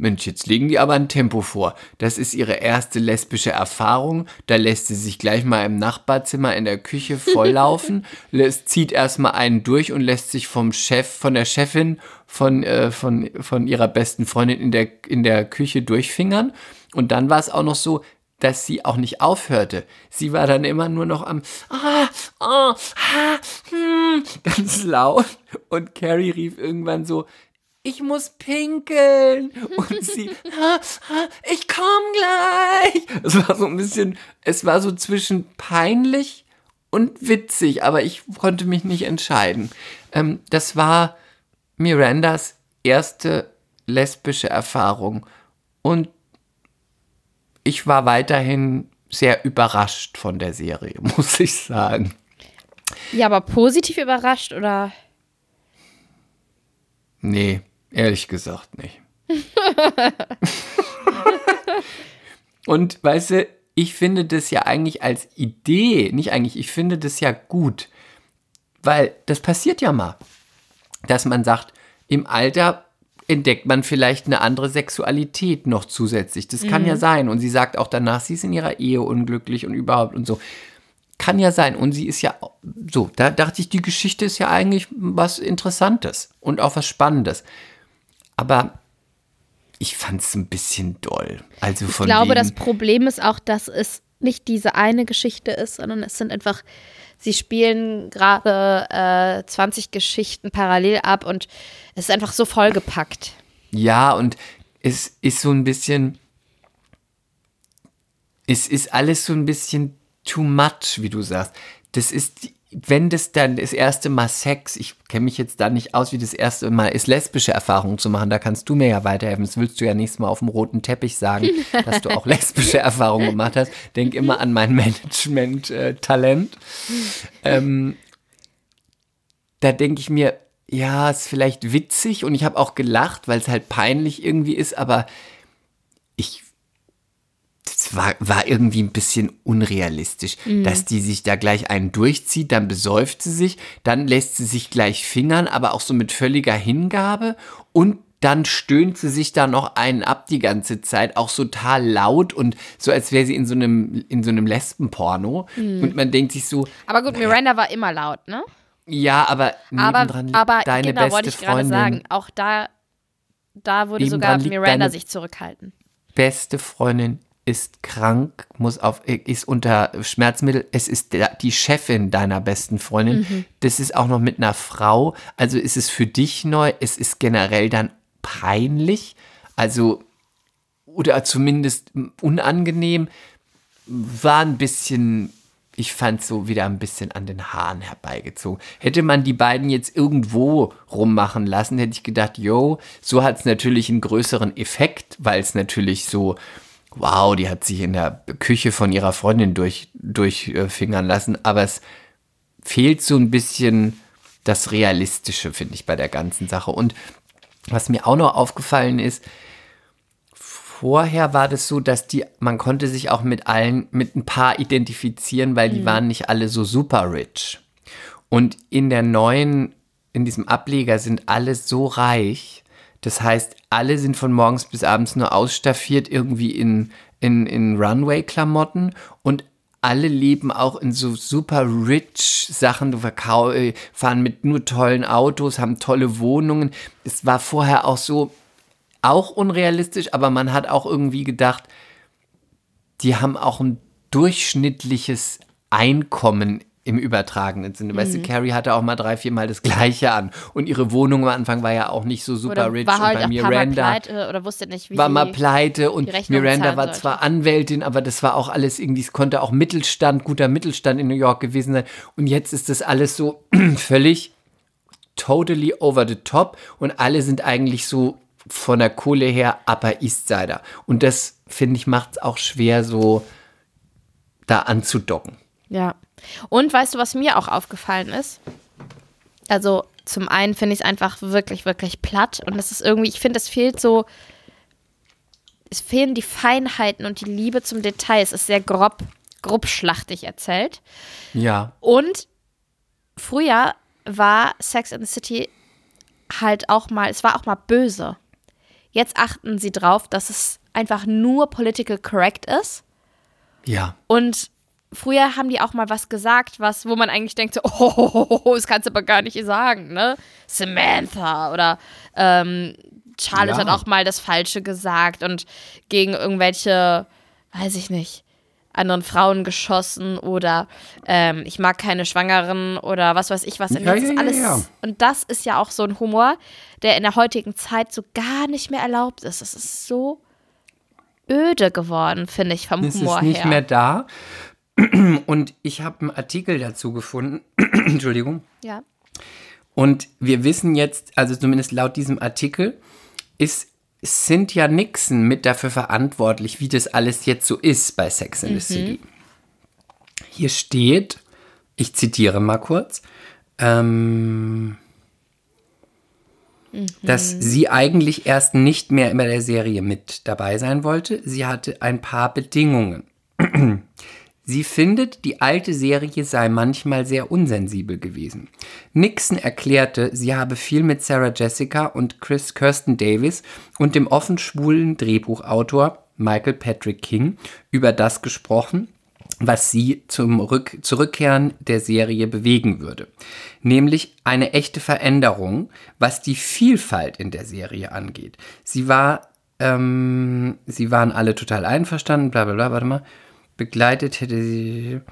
Mensch, jetzt legen die aber ein Tempo vor. Das ist ihre erste lesbische Erfahrung. Da lässt sie sich gleich mal im Nachbarzimmer in der Küche volllaufen, lässt, zieht erstmal einen durch und lässt sich vom Chef, von der Chefin, von, äh, von, von ihrer besten Freundin in der, in der Küche durchfingern. Und dann war es auch noch so, dass sie auch nicht aufhörte. Sie war dann immer nur noch am ah, oh, ah, hm, ganz laut und Carrie rief irgendwann so, ich muss pinkeln. Und sie, ha, ha, ich komm gleich. Es war so ein bisschen, es war so zwischen peinlich und witzig, aber ich konnte mich nicht entscheiden. Ähm, das war Mirandas erste lesbische Erfahrung. Und ich war weiterhin sehr überrascht von der Serie, muss ich sagen. Ja, aber positiv überrascht oder? Nee, Ehrlich gesagt nicht. Und weißt du, ich finde das ja eigentlich als Idee, nicht eigentlich, ich finde das ja gut, weil das passiert ja mal, dass man sagt, im Alter entdeckt man vielleicht eine andere Sexualität noch zusätzlich. Das kann mhm. ja sein. Und sie sagt auch danach, sie ist in ihrer Ehe unglücklich und überhaupt und so. kann ja sein. Und sie ist ja so, da dachte ich, die Geschichte ist ja eigentlich was Interessantes und auch was Spannendes. Aber ich fand es ein bisschen doll. Also ich glaube, das Problem ist auch, dass es nicht diese eine Geschichte ist, sondern es sind einfach, sie spielen gerade äh, 20 Geschichten parallel ab und es ist einfach so vollgepackt. Ja, und es ist so ein bisschen, es ist alles so ein bisschen too much, wie du sagst. Das ist, wenn das dann das erste Mal Sex, ich kenne mich jetzt da nicht aus, wie das erste Mal ist, lesbische Erfahrungen zu machen, da kannst du mir ja weiterhelfen. Das willst du ja nächstes Mal auf dem roten Teppich sagen, dass du auch lesbische Erfahrungen gemacht hast. Denk immer an mein Management-Talent. ähm, da denke ich mir, ja, ist vielleicht witzig und ich habe auch gelacht, weil es halt peinlich irgendwie ist, aber ich das war, war irgendwie ein bisschen unrealistisch, mhm. dass die sich da gleich einen durchzieht, dann besäuft sie sich, dann lässt sie sich gleich fingern, aber auch so mit völliger Hingabe und dann stöhnt sie sich da noch einen ab die ganze Zeit, auch so total laut und so, als wäre sie in so einem, in so einem Lesbenporno. Mhm. Und man denkt sich so. Aber gut, Miranda war immer laut, ne? Ja, aber nebendran aber, aber deine genau, beste wollte ich gerade sagen, auch da, da würde sogar Miranda sich zurückhalten. Beste Freundin ist krank, muss auf, ist unter Schmerzmittel. Es ist der, die Chefin deiner besten Freundin. Mhm. Das ist auch noch mit einer Frau. Also ist es für dich neu. Es ist generell dann peinlich. Also, oder zumindest unangenehm. War ein bisschen, ich fand so wieder ein bisschen an den Haaren herbeigezogen. Hätte man die beiden jetzt irgendwo rummachen lassen, hätte ich gedacht, yo, so hat es natürlich einen größeren Effekt, weil es natürlich so wow, die hat sich in der Küche von ihrer Freundin durch, durchfingern lassen, aber es fehlt so ein bisschen das Realistische, finde ich, bei der ganzen Sache. Und was mir auch noch aufgefallen ist, vorher war das so, dass die, man konnte sich auch mit allen, mit ein paar identifizieren, weil die mhm. waren nicht alle so super rich. Und in der neuen, in diesem Ableger sind alle so reich, das heißt, alle sind von morgens bis abends nur ausstaffiert irgendwie in, in, in Runway-Klamotten und alle leben auch in so super rich Sachen, du äh, fahren mit nur tollen Autos, haben tolle Wohnungen. Es war vorher auch so, auch unrealistisch, aber man hat auch irgendwie gedacht, die haben auch ein durchschnittliches Einkommen im übertragenen Sinne. Mhm. Weißt du, mhm. Carrie hatte auch mal drei, vier Mal das Gleiche an. Und ihre Wohnung am Anfang war ja auch nicht so super oder rich. War halt und bei Miranda mal pleite oder wusste nicht, wie war mal pleite und Miranda war zwar sollte. Anwältin, aber das war auch alles irgendwie, es konnte auch Mittelstand, guter Mittelstand in New York gewesen sein. Und jetzt ist das alles so völlig totally over the top und alle sind eigentlich so von der Kohle her Upper East Sider. Und das, finde ich, macht es auch schwer, so da anzudocken. Ja. Und weißt du, was mir auch aufgefallen ist? Also zum einen finde ich es einfach wirklich, wirklich platt und es ist irgendwie, ich finde, es fehlt so, es fehlen die Feinheiten und die Liebe zum Detail. Es ist sehr grob, grobschlachtig erzählt. Ja. Und früher war Sex in the City halt auch mal, es war auch mal böse. Jetzt achten sie drauf, dass es einfach nur political correct ist. Ja. Und früher haben die auch mal was gesagt, was, wo man eigentlich denkt, so, oh, das kannst du aber gar nicht sagen, ne? Samantha oder ähm, Charlotte ja. hat auch mal das Falsche gesagt und gegen irgendwelche, weiß ich nicht, anderen Frauen geschossen oder ähm, ich mag keine Schwangeren oder was weiß ich was. Und, ja, ja, alles, ja, und das ist ja auch so ein Humor, der in der heutigen Zeit so gar nicht mehr erlaubt ist. Es ist so öde geworden, finde ich, vom es Humor her. Es ist nicht mehr da. Und ich habe einen Artikel dazu gefunden. Entschuldigung. Ja. Und wir wissen jetzt, also zumindest laut diesem Artikel, ist Cynthia Nixon mit dafür verantwortlich, wie das alles jetzt so ist bei Sex in the mhm. City. Hier steht, ich zitiere mal kurz, ähm, mhm. dass sie eigentlich erst nicht mehr bei der Serie mit dabei sein wollte. Sie hatte ein paar Bedingungen. Sie findet, die alte Serie sei manchmal sehr unsensibel gewesen. Nixon erklärte, sie habe viel mit Sarah Jessica und Chris Kirsten Davis und dem offen schwulen Drehbuchautor Michael Patrick King über das gesprochen, was sie zum Rück Zurückkehren der Serie bewegen würde. Nämlich eine echte Veränderung, was die Vielfalt in der Serie angeht. Sie war, ähm, sie waren alle total einverstanden, bla bla bla, warte mal. Begleitet hätte sie.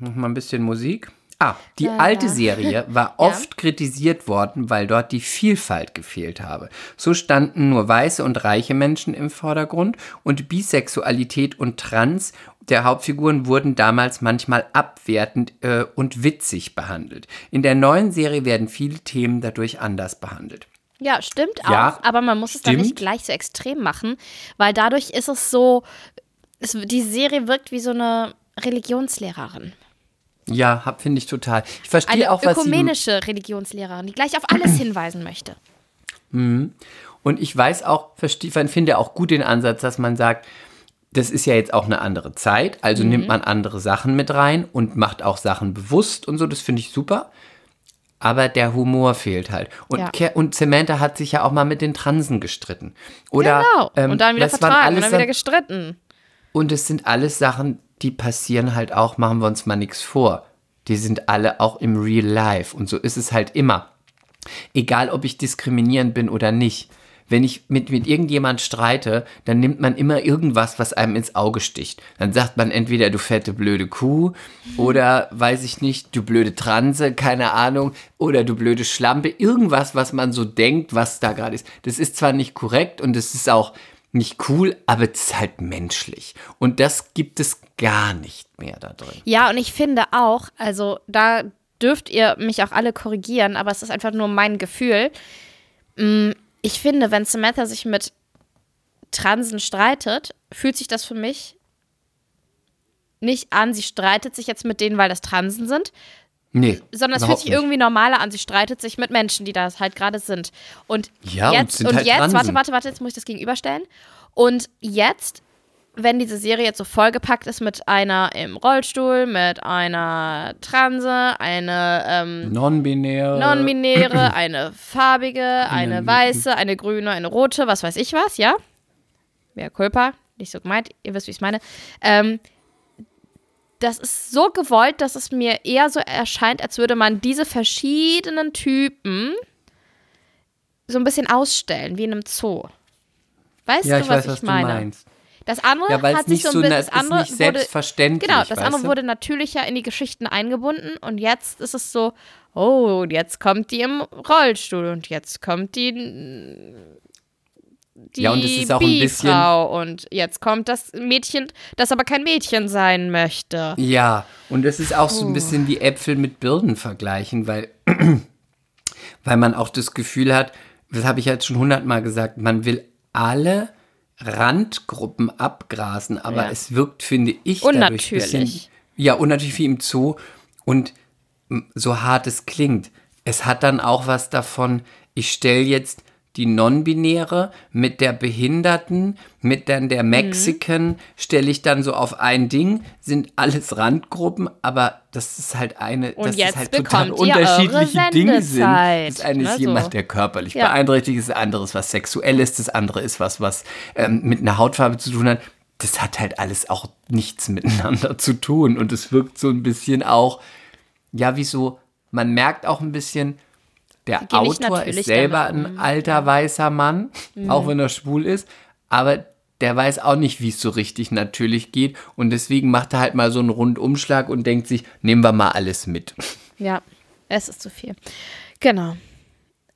Noch mal ein bisschen Musik. Ah, die ja, alte ja. Serie war oft ja. kritisiert worden, weil dort die Vielfalt gefehlt habe. So standen nur weiße und reiche Menschen im Vordergrund und Bisexualität und Trans der Hauptfiguren wurden damals manchmal abwertend äh, und witzig behandelt. In der neuen Serie werden viele Themen dadurch anders behandelt. Ja, stimmt auch, aber man muss stimmt. es dann nicht gleich so extrem machen, weil dadurch ist es so, es, die Serie wirkt wie so eine Religionslehrerin. Ja, finde ich total. Ich verstehe Eine auch, was ökumenische Religionslehrerin, die gleich auf alles hinweisen möchte. Mhm. Und ich weiß auch, verstehe, finde auch gut den Ansatz, dass man sagt, das ist ja jetzt auch eine andere Zeit, also mhm. nimmt man andere Sachen mit rein und macht auch Sachen bewusst und so, das finde ich super. Aber der Humor fehlt halt. Und, ja. und Samantha hat sich ja auch mal mit den Transen gestritten. Oder, genau. Ähm, und dann wieder vertragen und dann wieder gestritten. Und es sind alles Sachen, die passieren halt auch, machen wir uns mal nichts vor. Die sind alle auch im Real Life. Und so ist es halt immer. Egal, ob ich diskriminierend bin oder nicht. Wenn ich mit, mit irgendjemand streite, dann nimmt man immer irgendwas, was einem ins Auge sticht. Dann sagt man entweder, du fette blöde Kuh oder, weiß ich nicht, du blöde Transe, keine Ahnung, oder du blöde Schlampe. Irgendwas, was man so denkt, was da gerade ist. Das ist zwar nicht korrekt und es ist auch nicht cool, aber es ist halt menschlich. Und das gibt es gar nicht mehr da drin. Ja, und ich finde auch, also da dürft ihr mich auch alle korrigieren, aber es ist einfach nur mein Gefühl. Mm, ich finde, wenn Samantha sich mit Transen streitet, fühlt sich das für mich nicht an, sie streitet sich jetzt mit denen, weil das Transen sind, Nee. Sondern es fühlt sich nicht. irgendwie normaler an. Sie streitet sich mit Menschen, die das halt gerade sind. Und ja, jetzt, und, und halt jetzt, warte, warte, warte, jetzt muss ich das gegenüberstellen. Und jetzt, wenn diese Serie jetzt so vollgepackt ist mit einer im Rollstuhl, mit einer Transe, eine ähm, Non-binäre, Non-binäre, eine farbige, eine weiße, eine grüne, eine rote, was weiß ich was, ja? Wer Kulpa, nicht so gemeint, ihr wisst, wie ich es meine. Ähm, das ist so gewollt, dass es mir eher so erscheint, als würde man diese verschiedenen Typen so ein bisschen ausstellen, wie in einem Zoo. Weißt ja, du, was ich, weiß, ich meine? Du meinst. Das andere ja, hat sich so ein bisschen, das andere nicht selbstverständlich. Wurde, genau, das andere du? wurde natürlicher in die Geschichten eingebunden und jetzt ist es so, oh, jetzt kommt die im Rollstuhl und jetzt kommt die die ja, und es ist auch ein bisschen und jetzt kommt das Mädchen, das aber kein Mädchen sein möchte. Ja, und es ist auch so ein bisschen wie Äpfel mit Birnen vergleichen, weil, weil man auch das Gefühl hat, das habe ich jetzt schon hundertmal gesagt, man will alle Randgruppen abgrasen, aber ja. es wirkt, finde ich, unnatürlich. dadurch bisschen, ja, unnatürlich wie im Zoo und so hart es klingt. Es hat dann auch was davon, ich stelle jetzt die Non-Binäre mit der Behinderten, mit dann der. Mexican, mhm. stelle ich dann so auf ein Ding, sind alles Randgruppen, aber das ist halt eine, Und dass jetzt es halt total unterschiedliche Dinge sind. Das eine ist ne, jemand, der körperlich ja. beeinträchtigt ist, das andere ist was Sexuelles, das andere ist was, was ähm, mit einer Hautfarbe zu tun hat. Das hat halt alles auch nichts miteinander zu tun und es wirkt so ein bisschen auch, ja, wie so, man merkt auch ein bisschen, der Autor ist selber ein alter weißer Mann, mhm. auch wenn er schwul ist, aber der weiß auch nicht, wie es so richtig natürlich geht und deswegen macht er halt mal so einen Rundumschlag und denkt sich, nehmen wir mal alles mit. Ja, es ist zu viel. Genau.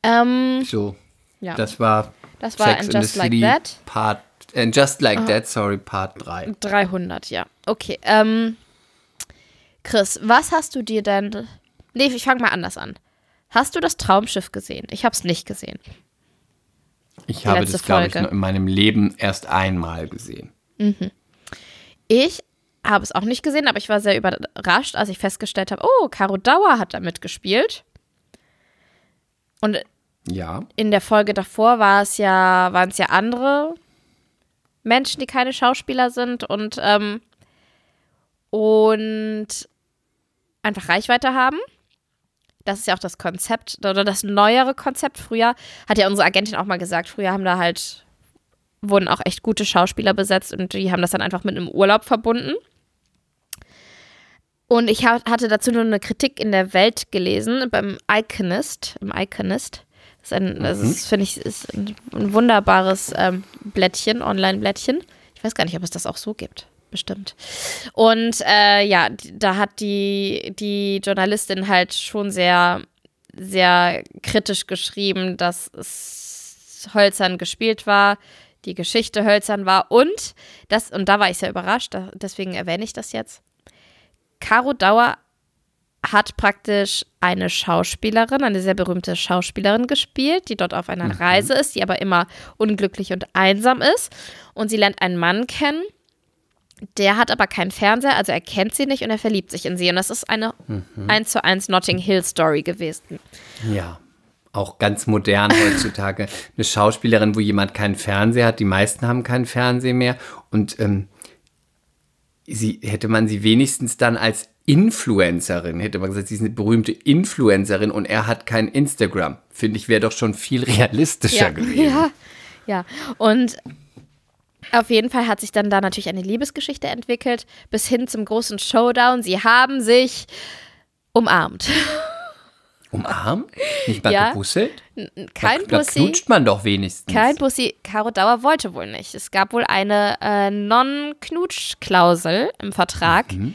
Ähm, so, ja. das war das war Sex and Just Like That. Part, and Just Like oh. That, sorry, Part 3. 300, ja. Okay, ähm, Chris, was hast du dir denn, nee, ich fange mal anders an. Hast du das Traumschiff gesehen? Ich habe es nicht gesehen. Ich Die habe das, glaube ich, nur in meinem Leben erst einmal gesehen. Mhm. Ich habe es auch nicht gesehen, aber ich war sehr überrascht, als ich festgestellt habe, oh, Caro Dauer hat da mitgespielt. Und ja. in der Folge davor war es ja, waren es ja andere Menschen, die keine Schauspieler sind und, ähm, und einfach Reichweite haben. Das ist ja auch das Konzept oder das neuere Konzept. Früher hat ja unsere Agentin auch mal gesagt, früher haben da halt wurden auch echt gute Schauspieler besetzt und die haben das dann einfach mit einem Urlaub verbunden. Und ich hatte dazu nur eine Kritik in der Welt gelesen, beim Iconist, im Iconist. Das ist, ein, das mhm. ist finde ich, ist ein, ein wunderbares ähm, Blättchen, Online-Blättchen. Ich weiß gar nicht, ob es das auch so gibt. Bestimmt. Und äh, ja, da hat die, die Journalistin halt schon sehr, sehr kritisch geschrieben, dass es hölzern gespielt war, die Geschichte hölzern war und das, und da war ich sehr überrascht, deswegen erwähne ich das jetzt Caro Dauer hat praktisch eine Schauspielerin, eine sehr berühmte Schauspielerin gespielt, die dort auf einer mhm. Reise ist, die aber immer unglücklich und einsam ist. Und sie lernt einen Mann kennen, der hat aber keinen Fernseher, also er kennt sie nicht und er verliebt sich in sie. Und das ist eine mhm. 1 zu 1 Notting Hill Story gewesen. Ja, auch ganz modern heutzutage. Eine Schauspielerin, wo jemand keinen Fernseher hat, die meisten haben keinen Fernseher mehr. Und ähm, sie, hätte man sie wenigstens dann als Influencerin, hätte man gesagt, sie ist eine berühmte Influencerin und er hat kein Instagram. Finde ich, wäre doch schon viel realistischer ja, gewesen. Ja, ja. Und auf jeden Fall hat sich dann da natürlich eine Liebesgeschichte entwickelt, bis hin zum großen Showdown. Sie haben sich umarmt. Umarmt? Nicht mal ja. gebusselt? Kein da, Bussi. Da knutscht man doch wenigstens. Kein Bussi. Caro Dauer wollte wohl nicht. Es gab wohl eine äh, Non-Knutsch-Klausel im Vertrag. Mhm.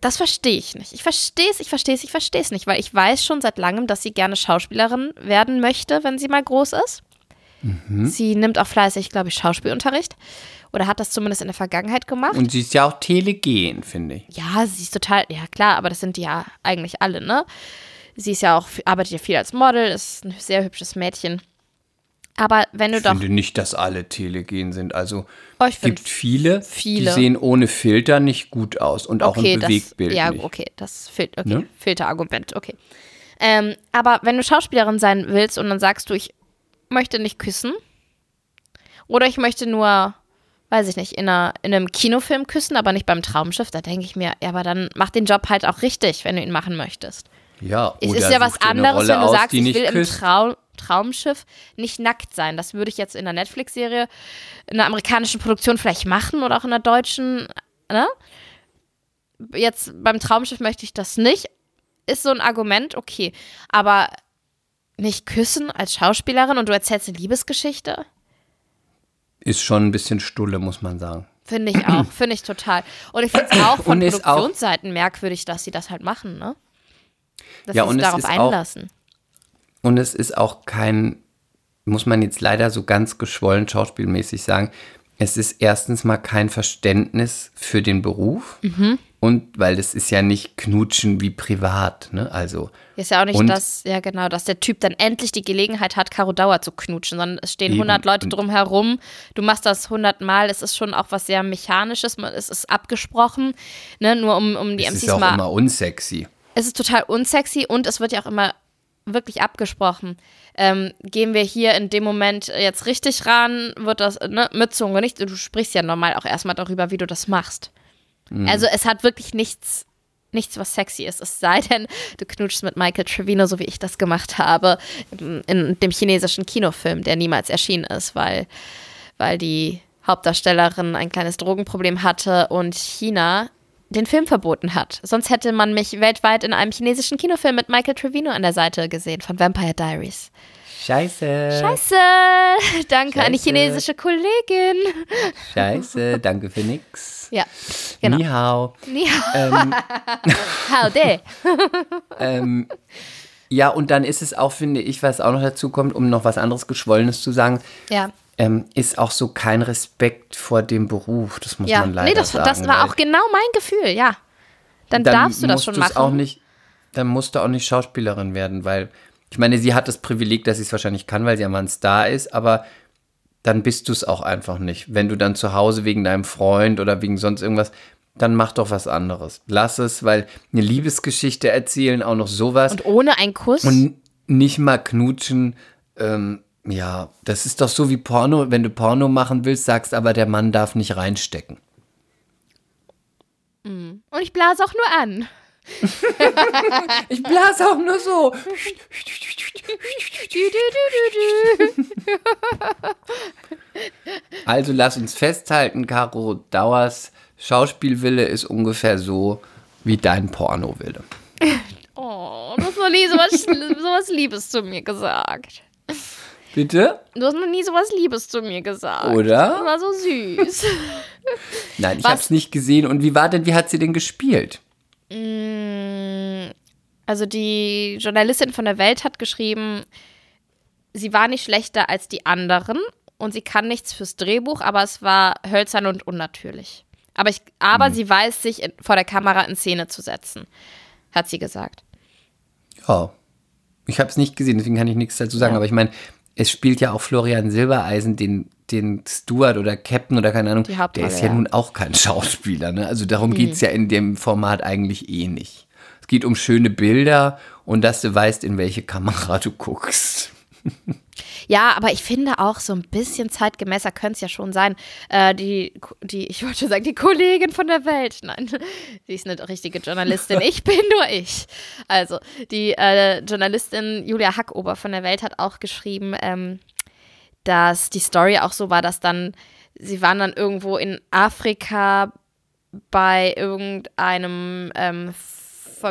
Das verstehe ich nicht. Ich verstehe es, ich verstehe es, ich verstehe es nicht, weil ich weiß schon seit langem, dass sie gerne Schauspielerin werden möchte, wenn sie mal groß ist. Mhm. Sie nimmt auch fleißig, glaube ich, Schauspielunterricht. Oder hat das zumindest in der Vergangenheit gemacht. Und sie ist ja auch telegen, finde ich. Ja, sie ist total, ja klar, aber das sind die ja eigentlich alle, ne? Sie ist ja auch, arbeitet ja viel als Model, ist ein sehr hübsches Mädchen. Aber wenn du ich doch. Ich finde nicht, dass alle telegen sind. Also oh, es gibt viele, viele, die sehen ohne Filter nicht gut aus und auch okay, im Bewegtbild. Das, ja, nicht. okay, das Fil okay, ne? Filterargument, okay. Ähm, aber wenn du Schauspielerin sein willst und dann sagst du, ich möchte nicht küssen oder ich möchte nur, weiß ich nicht, in, einer, in einem Kinofilm küssen, aber nicht beim Traumschiff, da denke ich mir, ja, aber dann mach den Job halt auch richtig, wenn du ihn machen möchtest. Ja, es ist ja was anderes, wenn du aus, sagst, ich will küsst. im Traum, Traumschiff nicht nackt sein. Das würde ich jetzt in einer Netflix-Serie, in einer amerikanischen Produktion vielleicht machen oder auch in einer deutschen, ne? Jetzt beim Traumschiff möchte ich das nicht. Ist so ein Argument, okay. Aber nicht küssen als Schauspielerin und du erzählst eine Liebesgeschichte? Ist schon ein bisschen stulle, muss man sagen. Finde ich auch, finde ich total. Und ich finde es auch von Produktionsseiten merkwürdig, dass sie das halt machen, ne? Dass ja, sie sich darauf einlassen. Auch, und es ist auch kein, muss man jetzt leider so ganz geschwollen schauspielmäßig sagen, es ist erstens mal kein Verständnis für den Beruf. Mhm. Und weil das ist ja nicht Knutschen wie privat, ne? Also. Ist ja auch nicht das, ja genau, dass der Typ dann endlich die Gelegenheit hat, Caro Dauer zu knutschen, sondern es stehen eben. 100 Leute drumherum. Du machst das 100 Mal. Es ist schon auch was sehr Mechanisches. Es ist abgesprochen, ne? Nur um, um die es MCs mal. Es ist auch immer unsexy. Es ist total unsexy und es wird ja auch immer wirklich abgesprochen. Ähm, gehen wir hier in dem Moment jetzt richtig ran, wird das ne, mit Zunge nicht. Du sprichst ja normal auch erstmal darüber, wie du das machst. Mhm. Also es hat wirklich nichts, nichts, was sexy ist. Es sei denn, du knutschst mit Michael Trevino, so wie ich das gemacht habe, in, dem chinesischen Kinofilm, der niemals erschienen ist, weil, weil die Hauptdarstellerin ein kleines Drogenproblem hatte und China den Film verboten hat. Sonst hätte man mich weltweit in einem chinesischen Kinofilm mit Michael Trevino an der Seite gesehen von Vampire Diaries. Scheiße. Scheiße. Danke Scheiße. an die chinesische Kollegin. Scheiße, danke für nix. Ja, genau. Ni hao. Ni hao. Ähm, hao de. ähm, ja, und dann ist es auch, finde ich, was auch noch dazu kommt, um noch was anderes Geschwollenes zu sagen. Ja. Ähm, ist auch so kein Respekt vor dem Beruf. Das muss ja. man leider nee, das, sagen. das war auch genau mein Gefühl, ja. Dann, dann darfst du das schon machen. Auch nicht, dann musst du auch nicht Schauspielerin werden, weil ich meine, sie hat das Privileg, dass sie es wahrscheinlich kann, weil sie ja mal ein Star ist, aber dann bist du es auch einfach nicht. Wenn du dann zu Hause wegen deinem Freund oder wegen sonst irgendwas, dann mach doch was anderes. Lass es, weil eine Liebesgeschichte erzählen, auch noch sowas. Und ohne einen Kuss? Und nicht mal knutschen, ähm, ja, das ist doch so wie Porno. Wenn du Porno machen willst, sagst aber, der Mann darf nicht reinstecken. Mm. Und ich blase auch nur an. ich blase auch nur so. also lass uns festhalten, Caro Dauers Schauspielwille ist ungefähr so wie dein Pornowille. Oh, du hast noch nie sowas, sowas Liebes zu mir gesagt. Bitte? Du hast noch nie sowas Liebes zu mir gesagt. Oder? Das war so süß. Nein, ich habe es nicht gesehen. Und wie war denn, wie hat sie denn gespielt? Mm, also die Journalistin von der Welt hat geschrieben, sie war nicht schlechter als die anderen und sie kann nichts fürs Drehbuch, aber es war hölzern und unnatürlich. Aber, ich, aber hm. sie weiß, sich in, vor der Kamera in Szene zu setzen, hat sie gesagt. Ja, ich habe es nicht gesehen, deswegen kann ich nichts dazu sagen. Ja. Aber ich meine, es spielt ja auch Florian Silbereisen, den, den Steward oder Captain oder keine Ahnung. Der ist ja, nun auch kein Schauspieler. Ne? Also darum mhm. geht es ja in dem Format eigentlich eh nicht. Es geht um schöne Bilder und dass du weißt, in welche Kamera du guckst. Ja, aber ich finde auch so ein bisschen zeitgemäßer könnte es ja schon sein. Äh, die, die, ich wollte sagen, die Kollegin von der Welt. Nein, sie ist eine richtige Journalistin. Ich bin nur ich. Also, die äh, Journalistin Julia Hackober von der Welt hat auch geschrieben, ähm, dass die Story auch so war, dass dann, sie waren dann irgendwo in Afrika bei irgendeinem, ähm,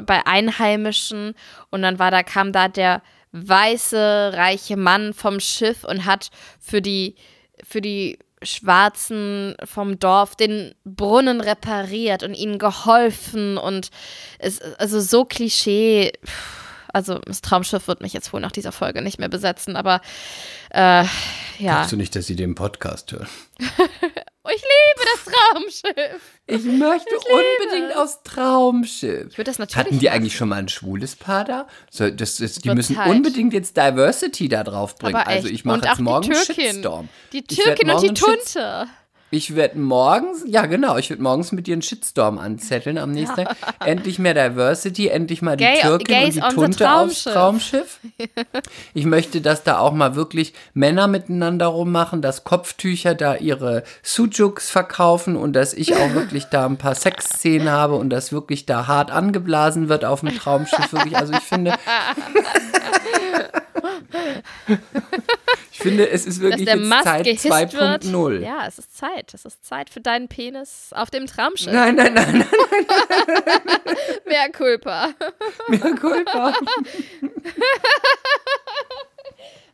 bei Einheimischen und dann war da, kam da der weiße, reiche Mann vom Schiff und hat für die, für die Schwarzen vom Dorf den Brunnen repariert und ihnen geholfen und es, also so Klischee. Also das Traumschiff wird mich jetzt wohl nach dieser Folge nicht mehr besetzen, aber äh, ja. Glaubst du nicht, dass sie den Podcast hören? ich liebe das Traumschiff. Ich möchte ich unbedingt aufs Traumschiff. Ich würde das natürlich. Hatten die eigentlich schon mal ein schwules Paar da? So, das, das, die müssen halt. unbedingt jetzt Diversity da drauf bringen. Also ich mache jetzt morgen einen Shitstorm. Die Türkin und die Tunte. Ich werde morgens, ja genau, ich werde morgens mit dir einen Shitstorm anzetteln am nächsten Tag. Endlich mehr Diversity, endlich mal die Gay, Türkin und die Tunte aufs Traumschiff. Ich möchte, dass da auch mal wirklich Männer miteinander rummachen, dass Kopftücher da ihre Sujuks verkaufen und dass ich auch wirklich da ein paar Sexszenen habe und dass wirklich da hart angeblasen wird auf dem Traumschiff. Wirklich, also ich finde. ich finde, es ist wirklich jetzt Zeit 2.0. Ja, es ist Zeit. Es ist Zeit für deinen Penis auf dem Traumschiff. Nein, nein, nein, nein, nein. Mehr Culpa. Mehr Culpa.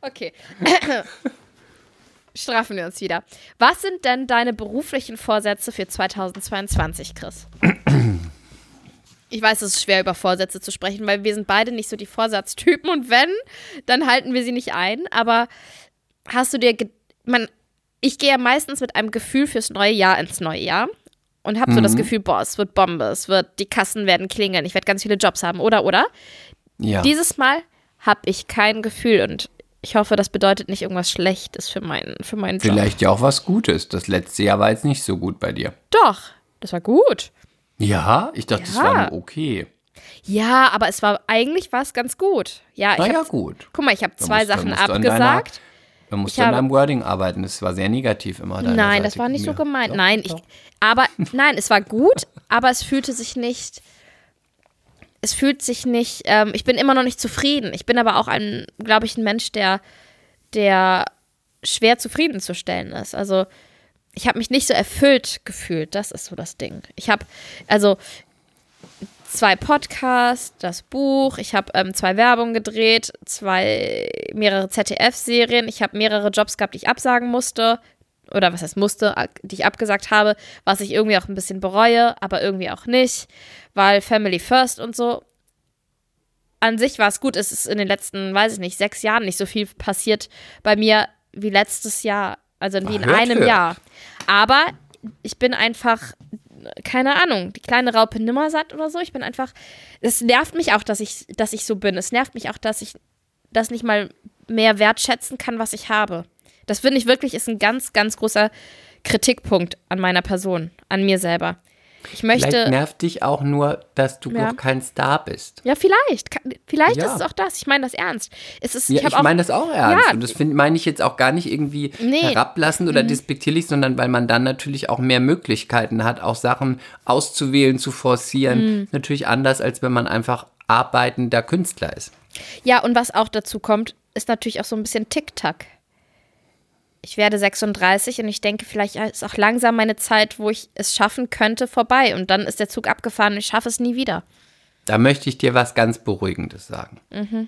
okay. Strafen wir uns wieder. Was sind denn deine beruflichen Vorsätze für 2022, Chris? Ich weiß, es ist schwer, über Vorsätze zu sprechen, weil wir sind beide nicht so die Vorsatztypen und wenn, dann halten wir sie nicht ein. Aber hast du dir, man, ich gehe ja meistens mit einem Gefühl fürs neue Jahr ins neue Jahr und habe mhm. so das mhm. Gefühl, boah, es wird Bombe, es wird, die Kassen werden klingeln, ich werde ganz viele Jobs haben, oder, oder? Ja. Dieses Mal habe ich kein Gefühl und ich hoffe, das bedeutet nicht irgendwas Schlechtes für meinen, für meinen Job. Vielleicht ja auch was Gutes. Das letzte Jahr war jetzt nicht so gut bei dir. Doch, das war gut. Ja, ich dachte, es ja. war nur okay. Ja, aber es war eigentlich was ganz gut. Ja, Na ich ja, gut. Guck mal, ich habe zwei musst, Sachen abgesagt. Man muss an deinem Wording arbeiten. Das war sehr negativ immer. Nein, Seite das war nicht so gemeint. Doch, nein, doch. Ich, aber nein, es war gut, aber es fühlte sich nicht. Es fühlt sich nicht. Ähm, ich bin immer noch nicht zufrieden. Ich bin aber auch ein, glaube ich, ein Mensch, der, der schwer zufriedenzustellen ist. Also ich habe mich nicht so erfüllt gefühlt. Das ist so das Ding. Ich habe, also zwei Podcasts, das Buch, ich habe ähm, zwei Werbungen gedreht, zwei, mehrere ZDF-Serien, ich habe mehrere Jobs gehabt, die ich absagen musste. Oder was heißt musste, die ich abgesagt habe, was ich irgendwie auch ein bisschen bereue, aber irgendwie auch nicht, weil Family First und so. An sich war es gut, es ist in den letzten, weiß ich nicht, sechs Jahren nicht so viel passiert bei mir wie letztes Jahr also wie in hört, einem hört. Jahr. Aber ich bin einfach, keine Ahnung, die kleine Raupe Nimmersatt oder so. Ich bin einfach, es nervt mich auch, dass ich, dass ich so bin. Es nervt mich auch, dass ich das nicht mal mehr wertschätzen kann, was ich habe. Das finde ich wirklich ist ein ganz, ganz großer Kritikpunkt an meiner Person, an mir selber. Ich möchte. Vielleicht nervt dich auch nur, dass du ja. noch kein Star bist. Ja, vielleicht. Vielleicht ja. ist es auch das. Ich meine das ernst. Es ist, ja, ich, ich meine das auch ernst. Ja. Und das meine ich jetzt auch gar nicht irgendwie nee. herablassend oder mhm. despektierlich, sondern weil man dann natürlich auch mehr Möglichkeiten hat, auch Sachen auszuwählen, zu forcieren. Mhm. Natürlich anders, als wenn man einfach arbeitender Künstler ist. Ja, und was auch dazu kommt, ist natürlich auch so ein bisschen Tick-Tack. Ich werde 36 und ich denke, vielleicht ist auch langsam meine Zeit, wo ich es schaffen könnte, vorbei. Und dann ist der Zug abgefahren und ich schaffe es nie wieder. Da möchte ich dir was ganz Beruhigendes sagen. Mhm.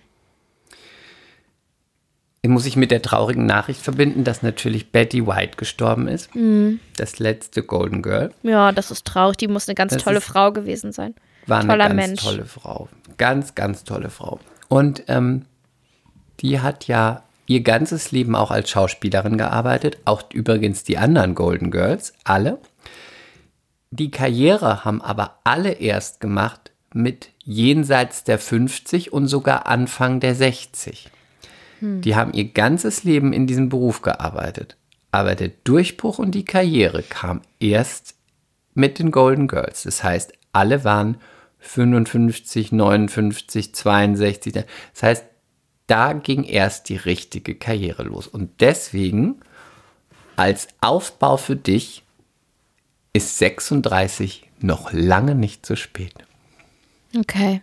Muss ich mit der traurigen Nachricht verbinden, dass natürlich Betty White gestorben ist. Mhm. Das letzte Golden Girl. Ja, das ist traurig. Die muss eine ganz das tolle Frau gewesen sein. War Toller eine ganz Mensch. tolle Frau. Ganz, ganz tolle Frau. Und ähm, die hat ja ihr ganzes Leben auch als Schauspielerin gearbeitet, auch übrigens die anderen Golden Girls, alle. Die Karriere haben aber alle erst gemacht mit jenseits der 50 und sogar Anfang der 60. Hm. Die haben ihr ganzes Leben in diesem Beruf gearbeitet. Aber der Durchbruch und die Karriere kam erst mit den Golden Girls. Das heißt, alle waren 55, 59, 62. Das heißt, da ging erst die richtige Karriere los. Und deswegen, als Aufbau für dich, ist 36 noch lange nicht zu spät. Okay.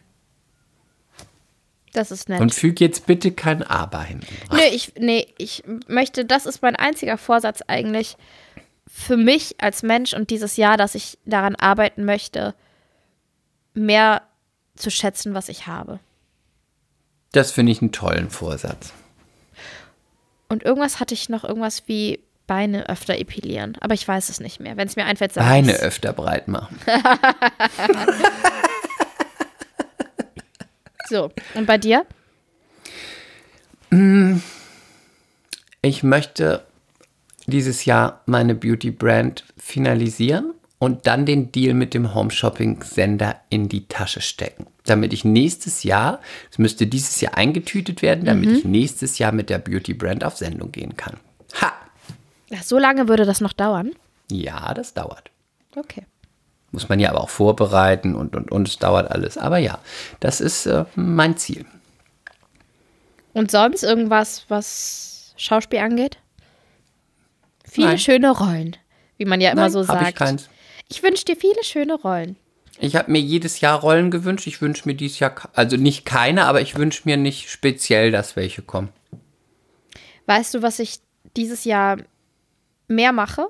Das ist nett. Und füg jetzt bitte kein Aber hin. Nee, ich, nee, ich möchte, das ist mein einziger Vorsatz eigentlich für mich als Mensch und dieses Jahr, dass ich daran arbeiten möchte, mehr zu schätzen, was ich habe. Das finde ich einen tollen Vorsatz. Und irgendwas hatte ich noch, irgendwas wie Beine öfter epilieren. Aber ich weiß es nicht mehr. Wenn es mir einfällt, sage Beine ich's. öfter breit machen. so, und bei dir? Ich möchte dieses Jahr meine Beauty Brand finalisieren und dann den Deal mit dem Home Shopping Sender in die Tasche stecken, damit ich nächstes Jahr, es müsste dieses Jahr eingetütet werden, damit mhm. ich nächstes Jahr mit der Beauty Brand auf Sendung gehen kann. Ha! Ja, so lange würde das noch dauern? Ja, das dauert. Okay. Muss man ja aber auch vorbereiten und und und es dauert alles. Aber ja, das ist äh, mein Ziel. Und sonst irgendwas, was Schauspiel angeht? Viele Nein. schöne Rollen, wie man ja immer Nein, so sagt. Ich keins. Ich wünsche dir viele schöne Rollen. Ich habe mir jedes Jahr Rollen gewünscht. Ich wünsche mir dieses Jahr, also nicht keine, aber ich wünsche mir nicht speziell, dass welche kommen. Weißt du, was ich dieses Jahr mehr mache?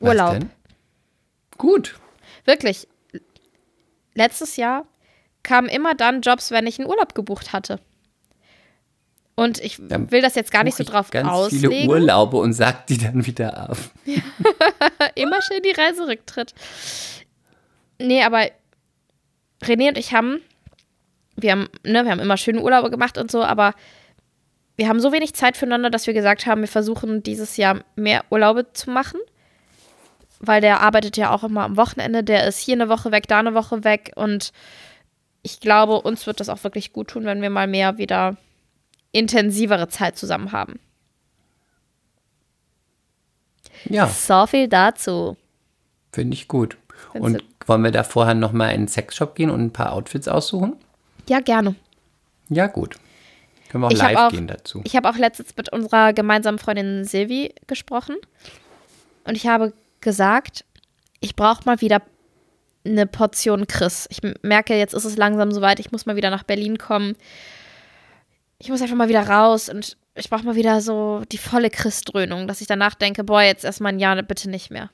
Was Urlaub. Denn? Gut. Wirklich. Letztes Jahr kamen immer dann Jobs, wenn ich einen Urlaub gebucht hatte. Und ich dann will das jetzt gar nicht so drauf ganz auslegen. viele Urlaube und sagt die dann wieder ab. Immer schön die Reiserücktritt. Nee, aber René und ich haben, wir haben, ne, wir haben immer schöne Urlaube gemacht und so, aber wir haben so wenig Zeit füreinander, dass wir gesagt haben, wir versuchen dieses Jahr mehr Urlaube zu machen. Weil der arbeitet ja auch immer am Wochenende, der ist hier eine Woche weg, da eine Woche weg und ich glaube, uns wird das auch wirklich gut tun, wenn wir mal mehr wieder intensivere Zeit zusammen haben. Ja. So viel dazu. Finde ich gut. Findest und wollen wir da vorher nochmal in den Sexshop gehen und ein paar Outfits aussuchen? Ja, gerne. Ja, gut. Können wir auch ich live auch, gehen dazu. Ich habe auch letztens mit unserer gemeinsamen Freundin Silvi gesprochen. Und ich habe gesagt, ich brauche mal wieder eine Portion Chris. Ich merke, jetzt ist es langsam soweit, ich muss mal wieder nach Berlin kommen ich muss einfach mal wieder raus und ich brauche mal wieder so die volle Christdröhnung, dass ich danach denke, boah, jetzt erstmal ein Jahr bitte nicht mehr.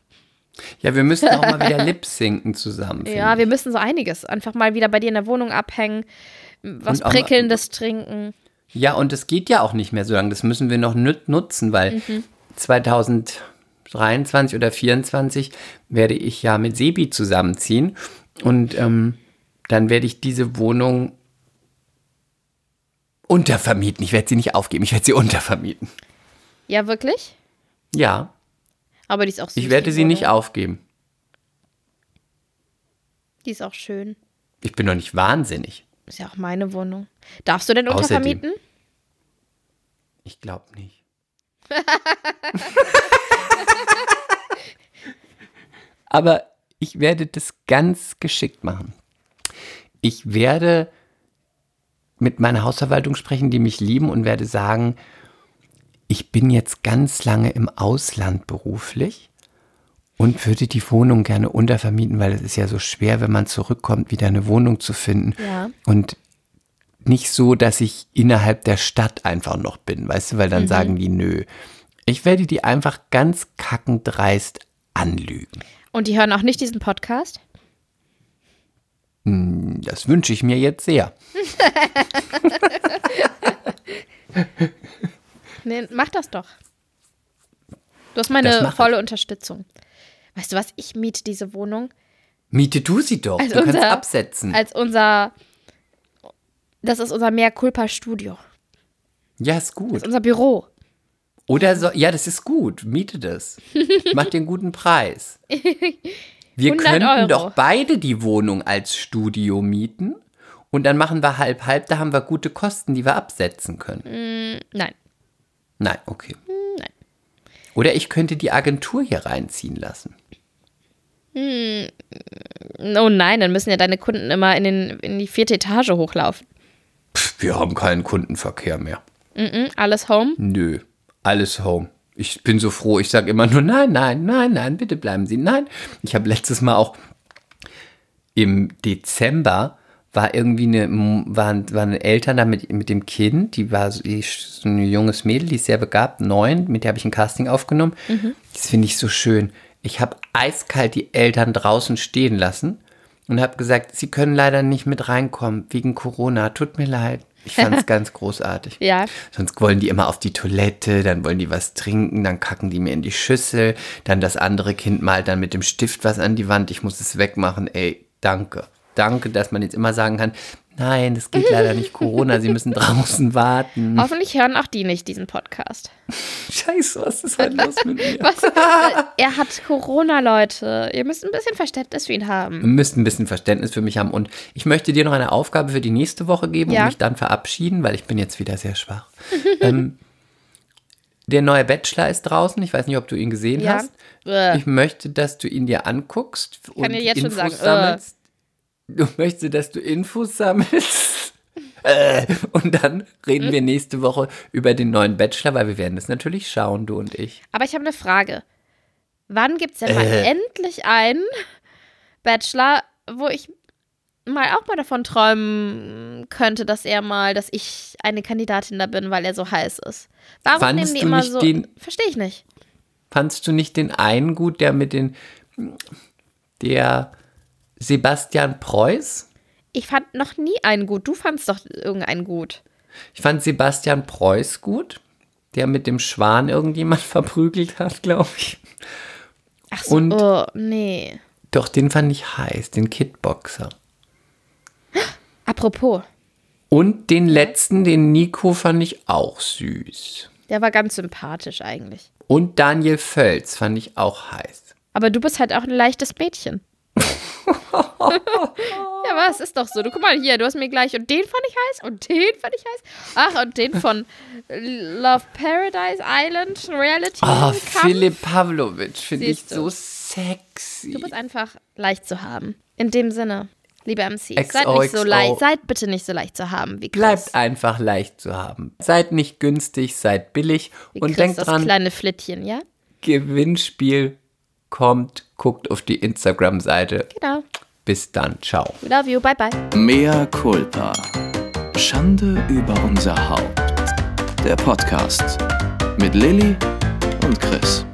Ja, wir müssen auch mal wieder lip-sinken zusammen. Ja, wir müssen so einiges. Einfach mal wieder bei dir in der Wohnung abhängen, was Prickelndes mal, trinken. Ja, und es geht ja auch nicht mehr so lange. Das müssen wir noch nutzen, weil mhm. 2023 oder 2024 werde ich ja mit Sebi zusammenziehen. Und ähm, dann werde ich diese Wohnung untervermieten. Ich werde sie nicht aufgeben, ich werde sie untervermieten. Ja, wirklich? Ja. Aber die ist auch süß. Ich werde sie nicht aufgeben. Die ist auch schön. Ich bin doch nicht wahnsinnig. Ist ja auch meine Wohnung. Darfst du denn untervermieten? Außerdem, ich glaube nicht. Aber ich werde das ganz geschickt machen. Ich werde mit meiner Hausverwaltung sprechen, die mich lieben und werde sagen, ich bin jetzt ganz lange im Ausland beruflich und würde die Wohnung gerne untervermieten, weil es ist ja so schwer, wenn man zurückkommt, wieder eine Wohnung zu finden. Ja. Und nicht so, dass ich innerhalb der Stadt einfach noch bin, weißt du, weil dann mhm. sagen die nö. Ich werde die einfach ganz kackendreist anlügen. Und die hören auch nicht diesen Podcast? Hm, das wünsche ich mir jetzt sehr. nee, mach das doch. Du hast meine volle ich. Unterstützung. Weißt du was? Ich miete diese Wohnung. Miete du sie doch. Als du unser, kannst absetzen. Als unser. Das ist unser Mehr Culpa Studio. Ja, ist gut. Das ist unser Büro. Oder so, ja, das ist gut. Miete das. Mach den guten Preis. Wir könnten Euro. doch beide die Wohnung als Studio mieten und dann machen wir halb halb, da haben wir gute Kosten, die wir absetzen können. Mm, nein. Nein, okay. Nein. Oder ich könnte die Agentur hier reinziehen lassen. Mm, oh nein, dann müssen ja deine Kunden immer in, den, in die vierte Etage hochlaufen. Pff, wir haben keinen Kundenverkehr mehr. Mm alles home? Nö, alles home. Ich bin so froh. Ich sage immer nur, nein, nein, nein, nein, bitte bleiben Sie. Nein. Ich habe letztes Mal auch im Dezember war irgendwie eine, waren, waren Eltern da mit, mit dem Kind, die war so, so ein junges Mädel, die ist sehr begabt, neun, mit der habe ich ein Casting aufgenommen. Mhm. Das finde ich so schön. Ich habe eiskalt die Eltern draußen stehen lassen und habe gesagt, sie können leider nicht mit reinkommen wegen Corona. Tut mir leid. Ich fand es ganz großartig. Ja. Sonst wollen die immer auf die Toilette, dann wollen die was trinken, dann kacken die mir in die Schüssel, dann das andere Kind malt dann mit dem Stift was an die Wand, ich muss es wegmachen. Ey, danke. Danke, dass man jetzt immer sagen kann, Nein, das geht leider nicht. Corona, Sie müssen draußen warten. Hoffentlich hören auch die nicht diesen Podcast. Scheiße, was ist halt los mit mir? Was, er hat Corona, Leute. Ihr müsst ein bisschen Verständnis für ihn haben. Ihr müsst ein bisschen Verständnis für mich haben. Und ich möchte dir noch eine Aufgabe für die nächste Woche geben ja. und mich dann verabschieden, weil ich bin jetzt wieder sehr schwach. ähm, der neue Bachelor ist draußen. Ich weiß nicht, ob du ihn gesehen ja. hast. Äh. Ich möchte, dass du ihn dir anguckst ich kann und dir jetzt Infos schon sagen. sammelst. Du möchtest, dass du Infos sammelst. Äh, und dann reden wir nächste Woche über den neuen Bachelor, weil wir werden das natürlich schauen, du und ich. Aber ich habe eine Frage. Wann gibt es denn mal äh. endlich einen Bachelor, wo ich mal auch mal davon träumen könnte, dass er mal, dass ich eine Kandidatin da bin, weil er so heiß ist. Warum Fandst nehmen die immer so? Verstehe ich nicht. Fandst du nicht den einen gut, der mit den der Sebastian Preuß. Ich fand noch nie einen gut. Du fandst doch irgendeinen gut. Ich fand Sebastian Preuß gut, der mit dem Schwan irgendjemand verprügelt hat, glaube ich. Ach so, Und oh, nee. Doch, den fand ich heiß, den Kidboxer. Apropos. Und den letzten, den Nico, fand ich auch süß. Der war ganz sympathisch eigentlich. Und Daniel Völz fand ich auch heiß. Aber du bist halt auch ein leichtes Mädchen. ja, was ist doch so. Du guck mal hier, du hast mir gleich und den fand ich heiß und den fand ich heiß. Ach, und den von Love Paradise Island Reality. Oh, Philipp Pavlovic finde ich so sexy. Du bist einfach leicht zu haben. In dem Sinne. Liebe MC, XO, seid nicht so leicht, seid bitte nicht so leicht zu haben wie Chris. Bleibt einfach leicht zu haben. Seid nicht günstig, seid billig wie und Chris, denkt dran. Das kleine Flittchen, ja? Gewinnspiel kommt, guckt auf die Instagram-Seite. Genau. Bis dann. Ciao. We love you. Bye, bye. Mea culpa. Schande über unser Haupt. Der Podcast mit Lilly und Chris.